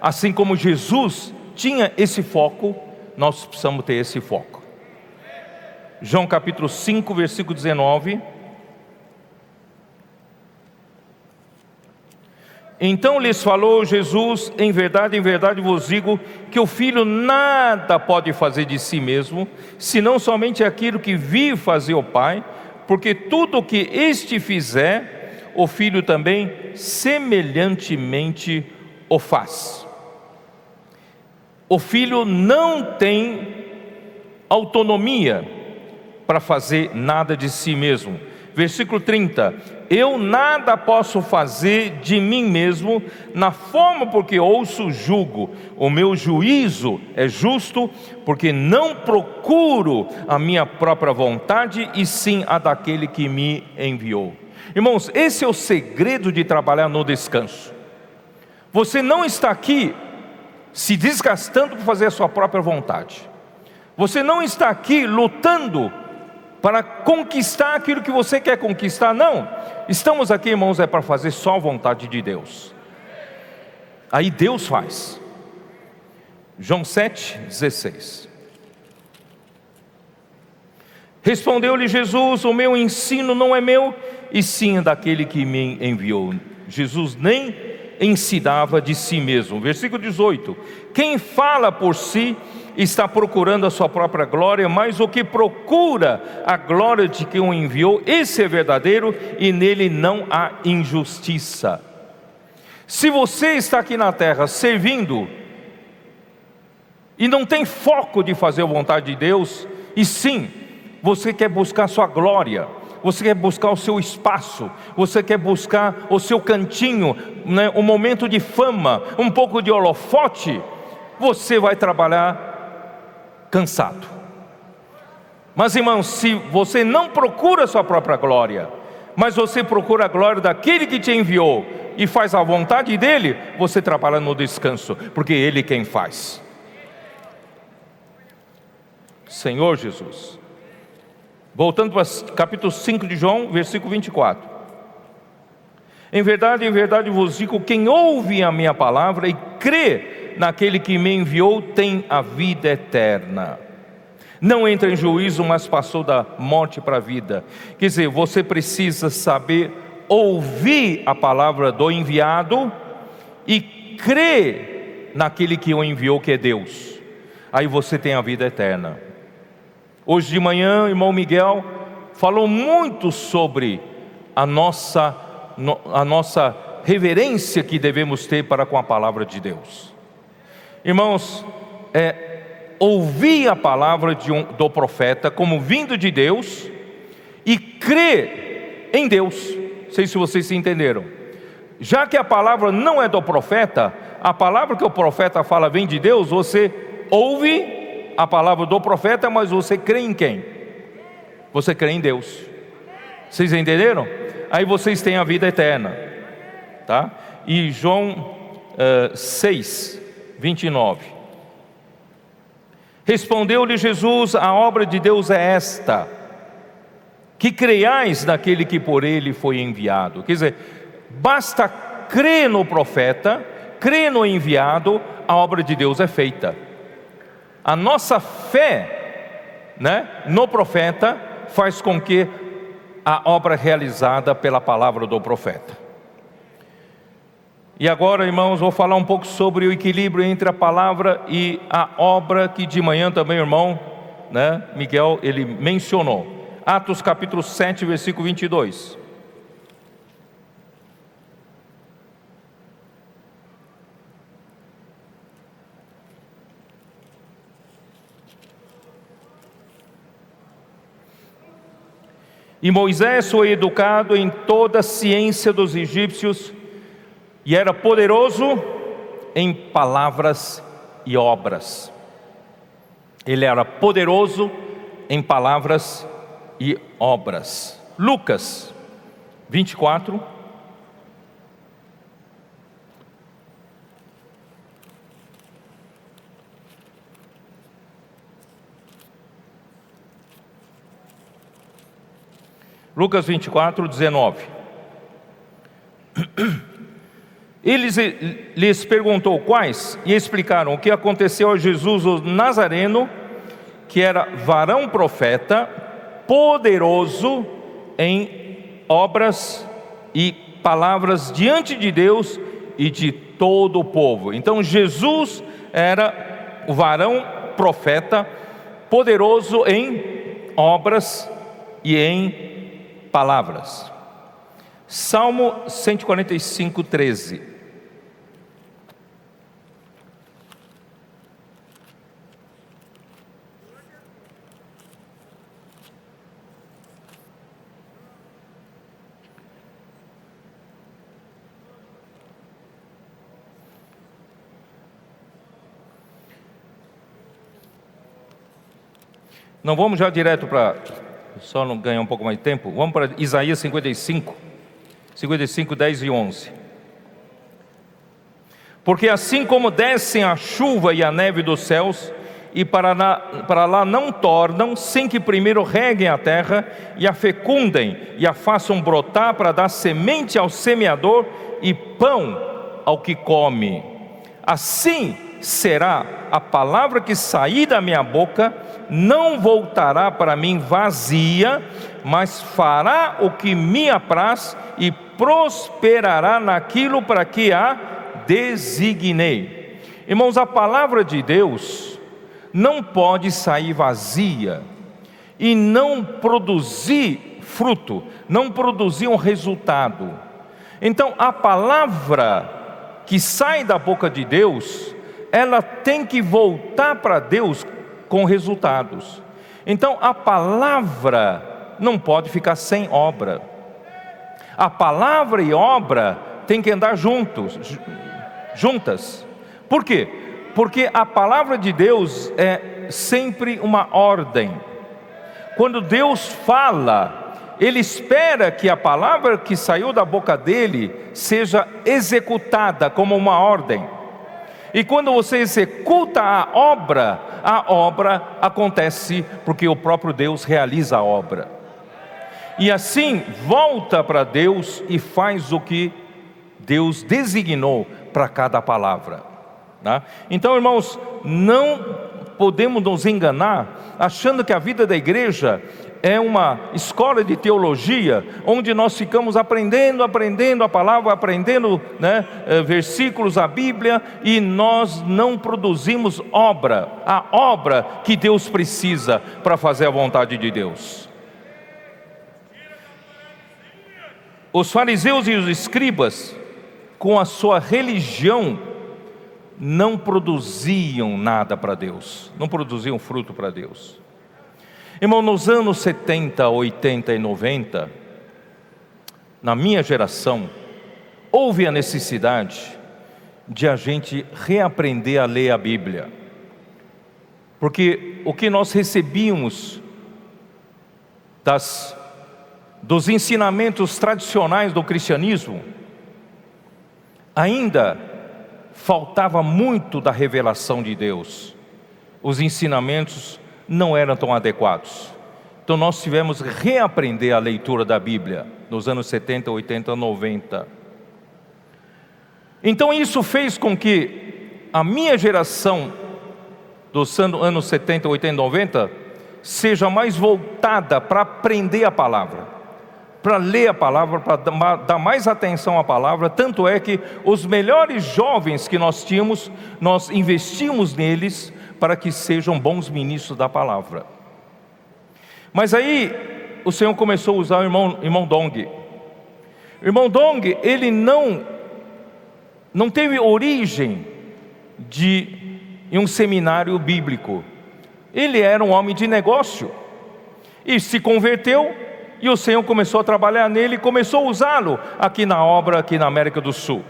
Assim como Jesus tinha esse foco, nós precisamos ter esse foco. João capítulo 5, versículo 19. Então lhes falou Jesus: Em verdade, em verdade vos digo que o filho nada pode fazer de si mesmo, senão somente aquilo que vive fazer o Pai, porque tudo o que este fizer, o filho também semelhantemente o faz. O filho não tem autonomia para fazer nada de si mesmo. Versículo 30: Eu nada posso fazer de mim mesmo, na forma porque ouço julgo. O meu juízo é justo, porque não procuro a minha própria vontade, e sim a daquele que me enviou. Irmãos, esse é o segredo de trabalhar no descanso. Você não está aqui se desgastando para fazer a sua própria vontade. Você não está aqui lutando para conquistar aquilo que você quer conquistar, não. Estamos aqui, irmãos, é para fazer só a vontade de Deus. Aí Deus faz. João 7, 16. Respondeu-lhe Jesus: O meu ensino não é meu, e sim daquele que me enviou. Jesus nem ensinava de si mesmo. Versículo 18: Quem fala por si está procurando a sua própria glória, mas o que procura a glória de quem o enviou, esse é verdadeiro e nele não há injustiça. Se você está aqui na terra servindo e não tem foco de fazer a vontade de Deus, e sim, você quer buscar sua glória, você quer buscar o seu espaço, você quer buscar o seu cantinho, né, um momento de fama, um pouco de holofote, você vai trabalhar cansado. Mas irmãos, se você não procura a sua própria glória, mas você procura a glória daquele que te enviou e faz a vontade dele, você trabalha no descanso, porque ele é quem faz. Senhor Jesus. Voltando para capítulo 5 de João, versículo 24. Em verdade, em verdade vos digo: quem ouve a minha palavra e crê naquele que me enviou tem a vida eterna. Não entra em juízo, mas passou da morte para a vida. Quer dizer, você precisa saber ouvir a palavra do enviado e crer naquele que o enviou, que é Deus. Aí você tem a vida eterna. Hoje de manhã, irmão Miguel falou muito sobre a nossa, a nossa reverência que devemos ter para com a palavra de Deus. Irmãos, é, ouvir a palavra um, do profeta como vindo de Deus e crer em Deus. Não sei se vocês se entenderam. Já que a palavra não é do profeta, a palavra que o profeta fala vem de Deus, você ouve a palavra do profeta, mas você crê em quem? Você crê em Deus. Vocês entenderam? Aí vocês têm a vida eterna. Tá? E João uh, 6, 29. Respondeu-lhe Jesus: A obra de Deus é esta, que creiais naquele que por ele foi enviado. Quer dizer, basta crer no profeta, crer no enviado, a obra de Deus é feita. A nossa fé né, no profeta faz com que a obra realizada pela palavra do profeta. E agora, irmãos, vou falar um pouco sobre o equilíbrio entre a palavra e a obra que de manhã também, irmão, né, Miguel, ele mencionou. Atos capítulo 7, versículo 22. E Moisés foi educado em toda a ciência dos egípcios e era poderoso em palavras e obras. Ele era poderoso em palavras e obras. Lucas 24, Lucas 24, 19. Eles lhes perguntou quais e explicaram o que aconteceu a Jesus o Nazareno, que era varão profeta, poderoso em obras e palavras diante de Deus e de todo o povo. Então Jesus era o varão profeta, poderoso em obras e em palavras. Salmo 145, 13. Não vamos já direto para, só não ganhar um pouco mais de tempo, vamos para Isaías 55, 55, 10 e 11. Porque assim como descem a chuva e a neve dos céus, e para lá, para lá não tornam, sem que primeiro reguem a terra, e a fecundem, e a façam brotar para dar semente ao semeador e pão ao que come. Assim será a palavra que sair da minha boca, não voltará para mim vazia, mas fará o que me apraz e prosperará naquilo para que a designei. Irmãos, a palavra de Deus não pode sair vazia e não produzir fruto, não produzir um resultado. Então, a palavra que sai da boca de Deus, ela tem que voltar para Deus com resultados. Então a palavra não pode ficar sem obra. A palavra e obra têm que andar juntos, juntas. Por quê? Porque a palavra de Deus é sempre uma ordem. Quando Deus fala, Ele espera que a palavra que saiu da boca dele seja executada como uma ordem. E quando você executa a obra, a obra acontece porque o próprio Deus realiza a obra. E assim volta para Deus e faz o que Deus designou para cada palavra. Tá? Então, irmãos, não podemos nos enganar achando que a vida da igreja é uma escola de teologia, onde nós ficamos aprendendo, aprendendo a palavra, aprendendo né, eh, versículos, a Bíblia, e nós não produzimos obra, a obra que Deus precisa para fazer a vontade de Deus. Os fariseus e os escribas, com a sua religião, não produziam nada para Deus, não produziam fruto para Deus. Irmão, nos anos 70, 80 e 90, na minha geração, houve a necessidade de a gente reaprender a ler a Bíblia. Porque o que nós recebíamos das, dos ensinamentos tradicionais do cristianismo, ainda faltava muito da revelação de Deus. Os ensinamentos não eram tão adequados. Então nós tivemos que reaprender a leitura da Bíblia nos anos 70, 80, 90. Então isso fez com que a minha geração dos anos 70, 80, 90 seja mais voltada para aprender a palavra, para ler a palavra, para dar mais atenção à palavra. Tanto é que os melhores jovens que nós tínhamos, nós investimos neles para que sejam bons ministros da palavra. Mas aí o Senhor começou a usar o irmão, irmão Dong. O irmão Dong, ele não, não teve origem de em um seminário bíblico. Ele era um homem de negócio e se converteu e o Senhor começou a trabalhar nele e começou a usá-lo aqui na obra aqui na América do Sul.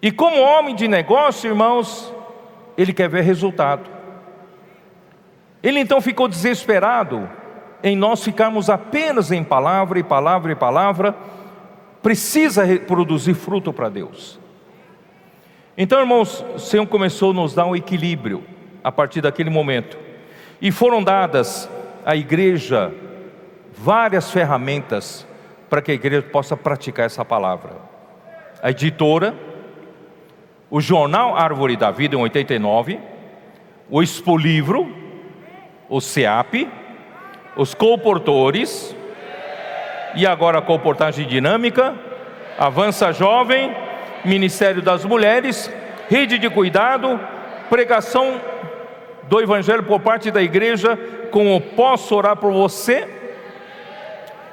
E como homem de negócio, irmãos, ele quer ver resultado. Ele então ficou desesperado em nós ficarmos apenas em palavra e palavra e palavra, precisa produzir fruto para Deus. Então, irmãos, o Senhor começou a nos dar um equilíbrio a partir daquele momento, e foram dadas à igreja várias ferramentas para que a igreja possa praticar essa palavra. A editora, o jornal Árvore da Vida em 89, o Expolivro, o SEAP, os comportores, e agora a comportagem dinâmica, Avança Jovem, Ministério das Mulheres, Rede de Cuidado, pregação do Evangelho por parte da igreja, com o Posso Orar por Você.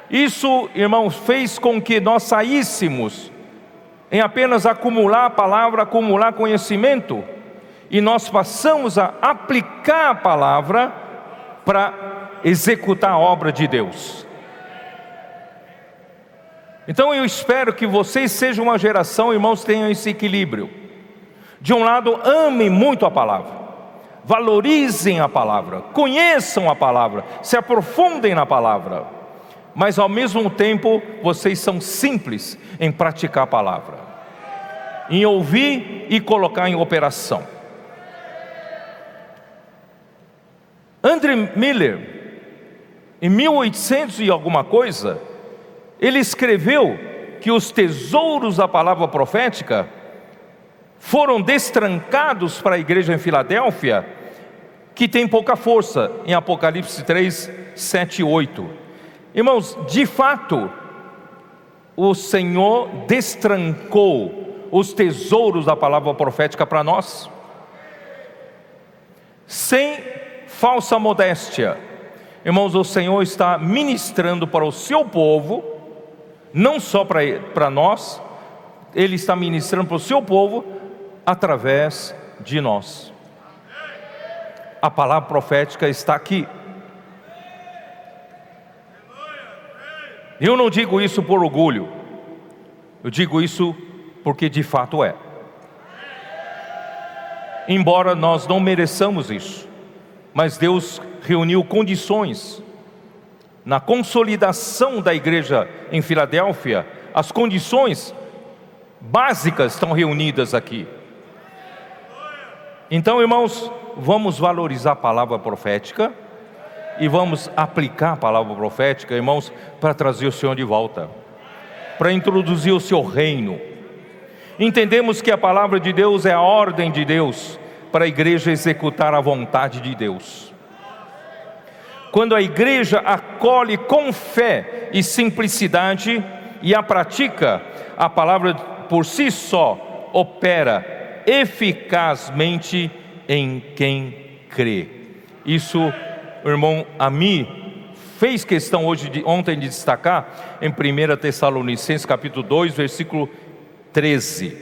Isso, irmãos, fez com que nós saíssemos em apenas acumular a palavra, acumular conhecimento, e nós passamos a aplicar a palavra para executar a obra de Deus. Então eu espero que vocês sejam uma geração, irmãos, tenham esse equilíbrio. De um lado, amem muito a palavra, valorizem a palavra, conheçam a palavra, se aprofundem na palavra, mas ao mesmo tempo vocês são simples em praticar a palavra, em ouvir e colocar em operação. André Miller, em 1800 e alguma coisa, ele escreveu que os tesouros da palavra profética foram destrancados para a igreja em Filadélfia, que tem pouca força, em Apocalipse 3, 7 e 8. Irmãos, de fato, o Senhor destrancou os tesouros da palavra profética para nós, sem falsa modéstia. Irmãos, o Senhor está ministrando para o seu povo não só para nós, Ele está ministrando para o seu povo através de nós. A palavra profética está aqui. Eu não digo isso por orgulho, eu digo isso porque de fato é. Embora nós não mereçamos isso, mas Deus reuniu condições na consolidação da igreja em Filadélfia, as condições básicas estão reunidas aqui. Então, irmãos, vamos valorizar a palavra profética e vamos aplicar a palavra profética, irmãos, para trazer o Senhor de volta, para introduzir o seu reino. Entendemos que a palavra de Deus é a ordem de Deus para a igreja executar a vontade de Deus quando a igreja acolhe com fé e simplicidade e a pratica, a palavra por si só opera eficazmente em quem crê. Isso, irmão Ami, fez questão hoje de, ontem de destacar em 1 Tessalonicenses capítulo 2, versículo 13.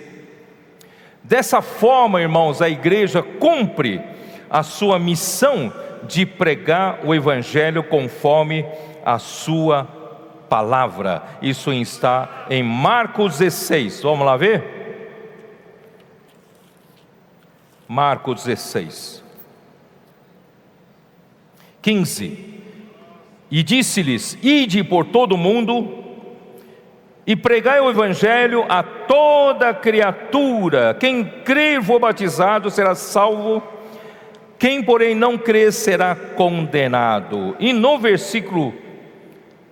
Dessa forma, irmãos, a igreja cumpre a sua missão de pregar o Evangelho conforme a sua palavra. Isso está em Marcos 16. Vamos lá ver? Marcos 16. 15. E disse-lhes: Ide por todo o mundo e pregai o evangelho a toda criatura. Quem crer for batizado será salvo quem, porém, não crê será condenado. E no versículo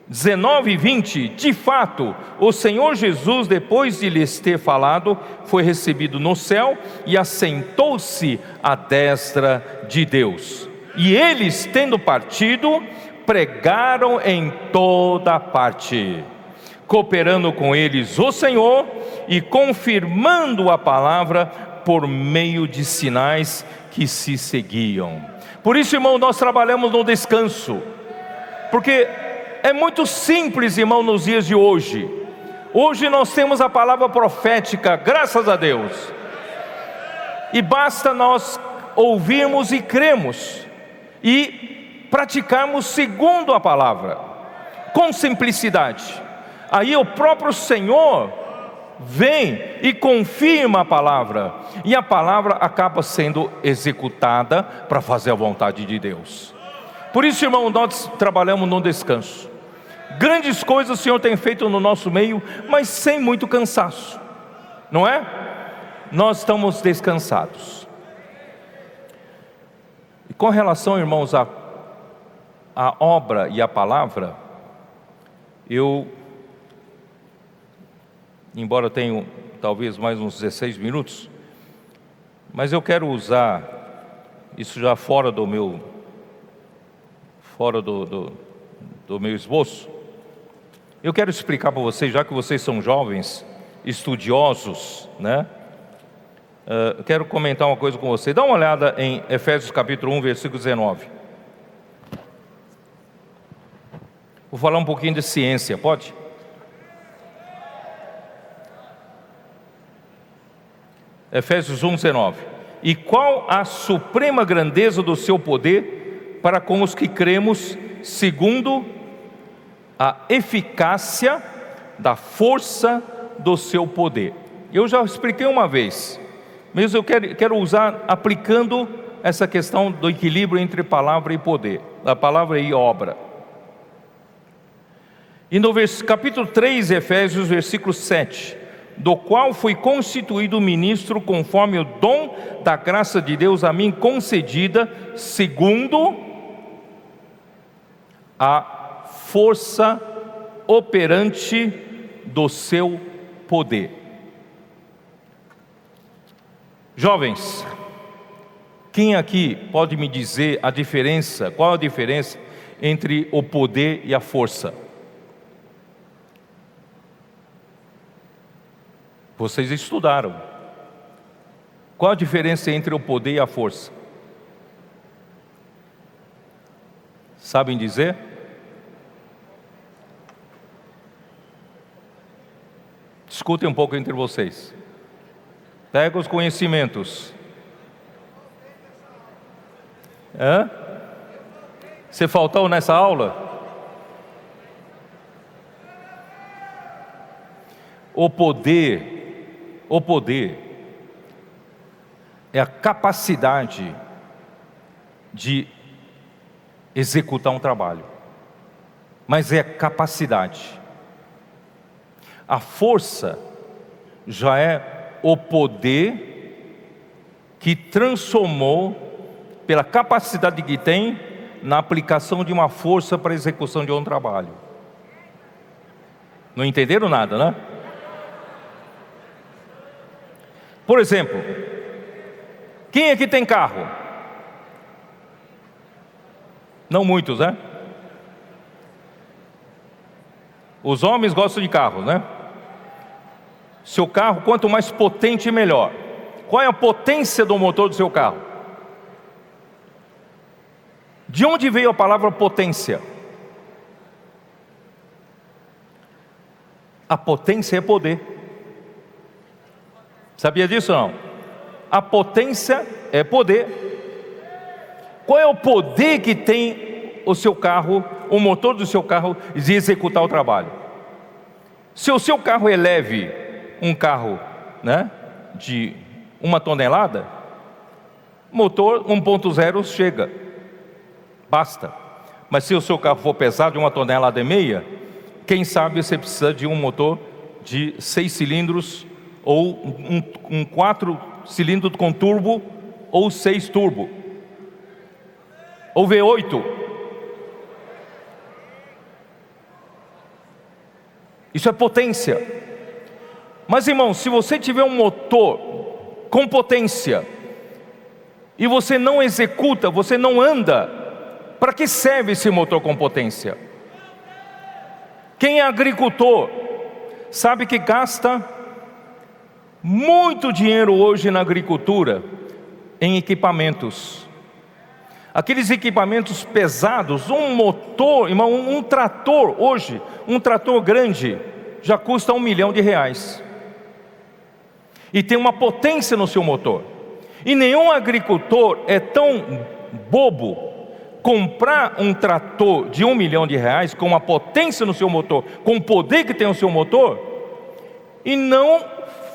19 e 20, de fato, o Senhor Jesus, depois de lhes ter falado, foi recebido no céu e assentou-se à destra de Deus. E eles, tendo partido, pregaram em toda parte, cooperando com eles o Senhor e confirmando a palavra por meio de sinais que se seguiam. Por isso, irmão, nós trabalhamos no descanso, porque é muito simples, irmão, nos dias de hoje. Hoje nós temos a palavra profética, graças a Deus, e basta nós ouvirmos e cremos, e praticarmos segundo a palavra, com simplicidade. Aí o próprio Senhor vem e confirma a palavra, e a palavra acaba sendo executada para fazer a vontade de Deus. Por isso, irmão, nós trabalhamos no descanso. Grandes coisas o Senhor tem feito no nosso meio, mas sem muito cansaço, não é? Nós estamos descansados. E com relação, irmãos, à, à obra e à palavra, eu embora tenha talvez mais uns 16 minutos, mas eu quero usar isso já fora do meu fora do, do, do meu esboço. Eu quero explicar para vocês, já que vocês são jovens, estudiosos, né? Uh, quero comentar uma coisa com vocês. Dá uma olhada em Efésios capítulo 1, versículo 19. Vou falar um pouquinho de ciência, pode? Efésios 1, 19. E qual a suprema grandeza do seu poder para com os que cremos, segundo a eficácia da força do seu poder. Eu já expliquei uma vez, mas eu quero, quero usar aplicando essa questão do equilíbrio entre palavra e poder, a palavra e obra. E no capítulo 3, Efésios, versículo 7, do qual fui constituído ministro conforme o dom da graça de Deus a mim concedida, segundo a força operante do seu poder. Jovens, quem aqui pode me dizer a diferença, qual a diferença entre o poder e a força? Vocês estudaram. Qual a diferença entre o poder e a força? Sabem dizer? Discutem um pouco entre vocês. Pega os conhecimentos. Hã? Você faltou nessa aula? O poder, o poder é a capacidade de executar um trabalho, mas é capacidade. A força já é o poder que transformou, pela capacidade que tem, na aplicação de uma força para a execução de um trabalho. Não entenderam nada, né? Por exemplo, quem aqui tem carro? Não muitos, né? Os homens gostam de carro, né? Seu carro, quanto mais potente, melhor. Qual é a potência do motor do seu carro? De onde veio a palavra potência? A potência é poder. Sabia disso ou não? A potência é poder. Qual é o poder que tem o seu carro, o motor do seu carro, de executar o trabalho? Se o seu carro é leve um carro né, de uma tonelada, motor 1.0 chega, basta. Mas se o seu carro for pesado de uma tonelada e meia, quem sabe você precisa de um motor de seis cilindros ou um, um quatro cilindros com turbo ou seis turbo ou V8. Isso é potência. Mas irmão, se você tiver um motor com potência e você não executa, você não anda, para que serve esse motor com potência? Quem é agricultor sabe que gasta muito dinheiro hoje na agricultura em equipamentos. Aqueles equipamentos pesados, um motor, irmão, um, um trator hoje, um trator grande, já custa um milhão de reais e tem uma potência no seu motor. E nenhum agricultor é tão bobo comprar um trator de um milhão de reais com uma potência no seu motor, com o poder que tem o seu motor, e não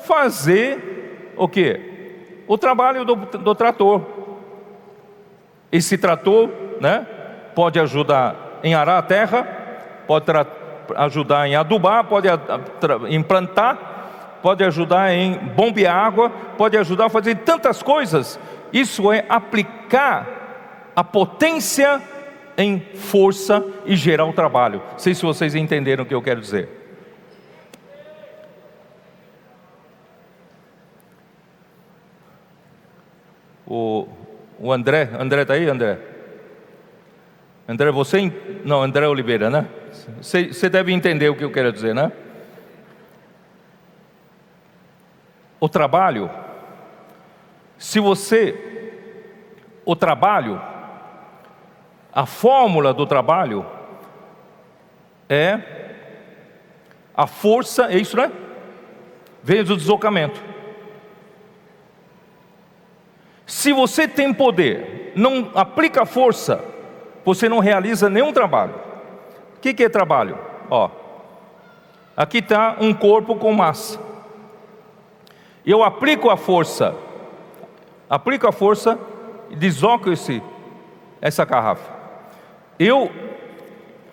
fazer o que? O trabalho do, do trator. Esse trator, né, pode ajudar em arar a terra, pode ajudar em adubar, pode implantar, pode ajudar em bombear água, pode ajudar a fazer tantas coisas. Isso é aplicar a potência em força e gerar o trabalho. Não sei se vocês entenderam o que eu quero dizer. O, o André, André está aí, André? André, você. Não, André Oliveira, né? Você, você deve entender o que eu quero dizer, né? O trabalho, se você, o trabalho, a fórmula do trabalho é a força, é isso, né? Vezes o deslocamento. Se você tem poder, não aplica força, você não realiza nenhum trabalho. O que, é trabalho? Ó, aqui está um corpo com massa. Eu aplico a força, aplico a força e desloco esse, essa garrafa. Eu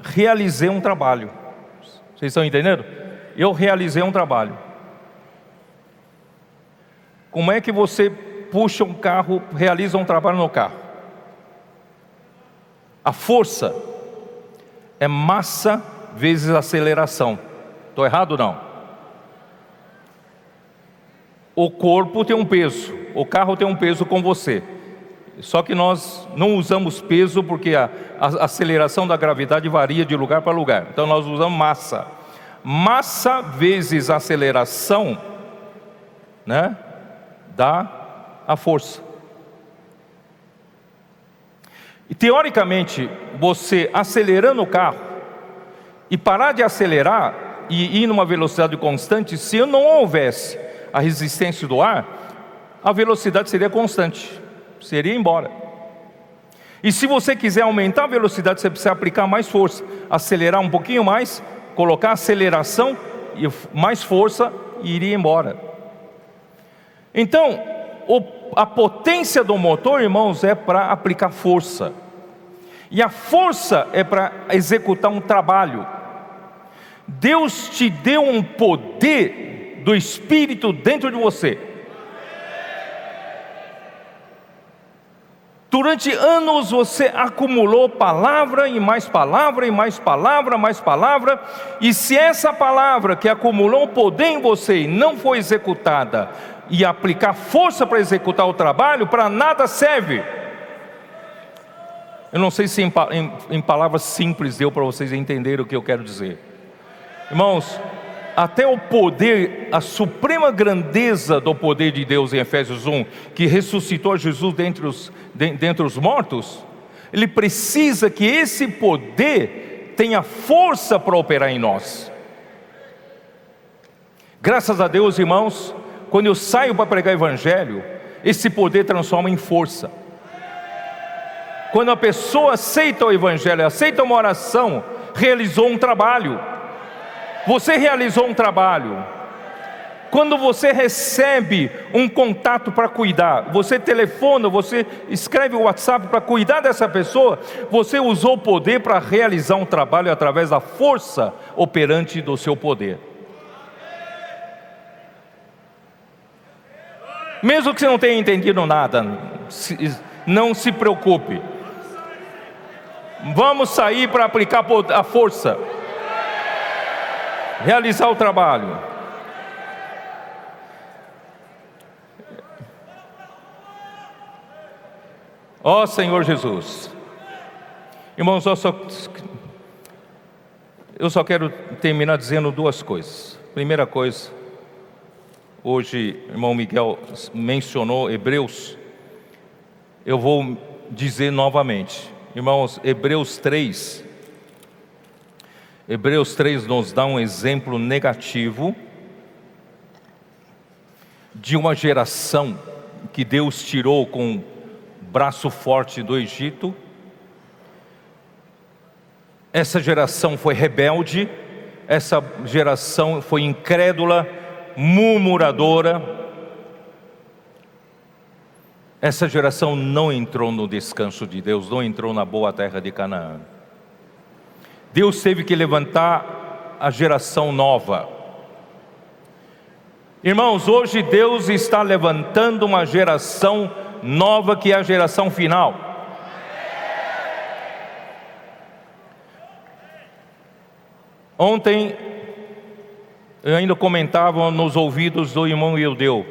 realizei um trabalho. Vocês estão entendendo? Eu realizei um trabalho. Como é que você puxa um carro, realiza um trabalho no carro? A força é massa vezes aceleração. Estou errado ou não? O corpo tem um peso, o carro tem um peso com você. Só que nós não usamos peso porque a, a aceleração da gravidade varia de lugar para lugar. Então nós usamos massa. Massa vezes aceleração, né? Dá a força. E teoricamente, você acelerando o carro e parar de acelerar e ir numa velocidade constante, se não houvesse a resistência do ar, a velocidade seria constante seria embora. E se você quiser aumentar a velocidade, você precisa aplicar mais força, acelerar um pouquinho mais, colocar aceleração e mais força e iria embora. Então, a potência do motor, irmãos, é para aplicar força. E a força é para executar um trabalho. Deus te deu um poder do Espírito dentro de você Durante anos você acumulou palavra e mais palavra e mais palavra, mais palavra, e se essa palavra que acumulou poder em você e não foi executada, e aplicar força para executar o trabalho, para nada serve. Eu não sei se em, em, em palavras simples deu para vocês entenderem o que eu quero dizer. Irmãos, até o poder, a suprema grandeza do poder de Deus em Efésios 1, que ressuscitou Jesus dentre os, dentre os mortos, ele precisa que esse poder tenha força para operar em nós. Graças a Deus, irmãos, quando eu saio para pregar o Evangelho, esse poder transforma em força. Quando a pessoa aceita o Evangelho, aceita uma oração, realizou um trabalho. Você realizou um trabalho. Quando você recebe um contato para cuidar, você telefona, você escreve o WhatsApp para cuidar dessa pessoa, você usou o poder para realizar um trabalho através da força operante do seu poder. Mesmo que você não tenha entendido nada, não se preocupe. Vamos sair para aplicar a força realizar o trabalho. Ó oh, Senhor Jesus, irmãos, eu só, eu só quero terminar dizendo duas coisas. Primeira coisa, hoje, irmão Miguel mencionou Hebreus, eu vou dizer novamente, irmãos, Hebreus 3, Hebreus 3 nos dá um exemplo negativo de uma geração que Deus tirou com braço forte do Egito. Essa geração foi rebelde, essa geração foi incrédula, murmuradora. Essa geração não entrou no descanso de Deus, não entrou na boa terra de Canaã. Deus teve que levantar a geração nova. Irmãos, hoje Deus está levantando uma geração nova que é a geração final. Ontem eu ainda comentava nos ouvidos do irmão Ildeu.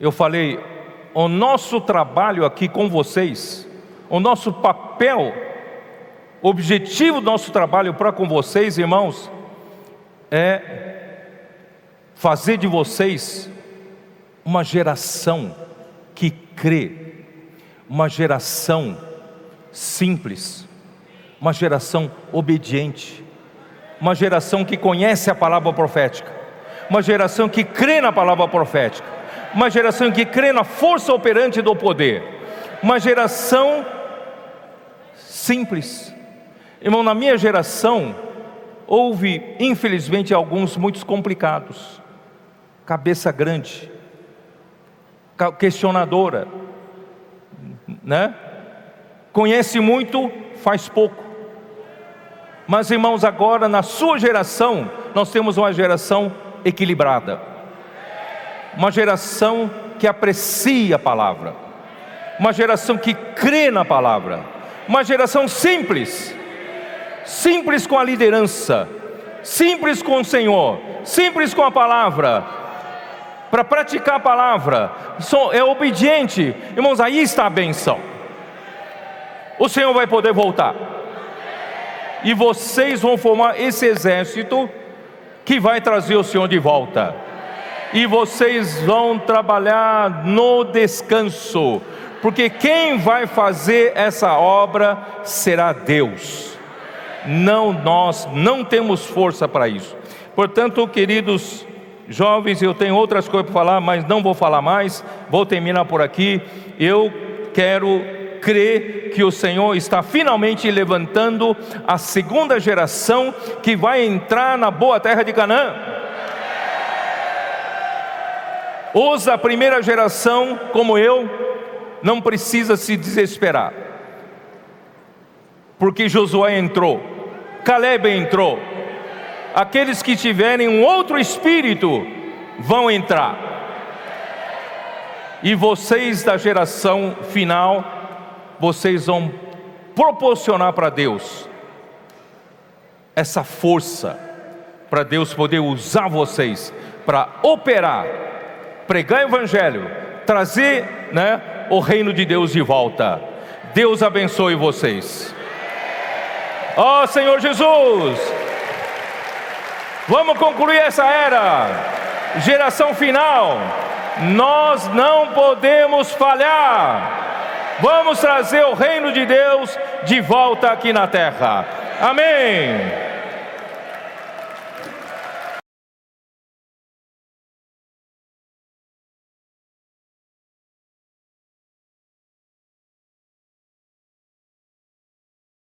Eu falei, o nosso trabalho aqui com vocês, o nosso papel, objetivo do nosso trabalho para com vocês, irmãos, é fazer de vocês uma geração que crê, uma geração simples, uma geração obediente, uma geração que conhece a palavra profética, uma geração que crê na palavra profética, uma geração que crê na força operante do poder, uma geração simples. Irmão, na minha geração, houve, infelizmente, alguns muito complicados, cabeça grande, questionadora, né? Conhece muito, faz pouco. Mas irmãos, agora na sua geração, nós temos uma geração equilibrada. Uma geração que aprecia a palavra. Uma geração que crê na palavra. Uma geração simples. Simples com a liderança, simples com o Senhor, simples com a palavra, para praticar a palavra, é obediente, irmãos, aí está a benção. O Senhor vai poder voltar, e vocês vão formar esse exército que vai trazer o Senhor de volta, e vocês vão trabalhar no descanso, porque quem vai fazer essa obra será Deus, não nós, não temos força para isso. Portanto, queridos Jovens, eu tenho outras coisas para falar, mas não vou falar mais, vou terminar por aqui. Eu quero crer que o Senhor está finalmente levantando a segunda geração que vai entrar na boa terra de Canaã. Usa a primeira geração como eu, não precisa se desesperar, porque Josué entrou, Caleb entrou, aqueles que tiverem um outro espírito vão entrar. E vocês da geração final, vocês vão proporcionar para Deus essa força, para Deus poder usar vocês para operar, pregar o Evangelho, trazer né, o reino de Deus de volta. Deus abençoe vocês. Ó oh, Senhor Jesus! Vamos concluir essa era. Geração final. Nós não podemos falhar. Vamos trazer o reino de Deus de volta aqui na terra. Amém.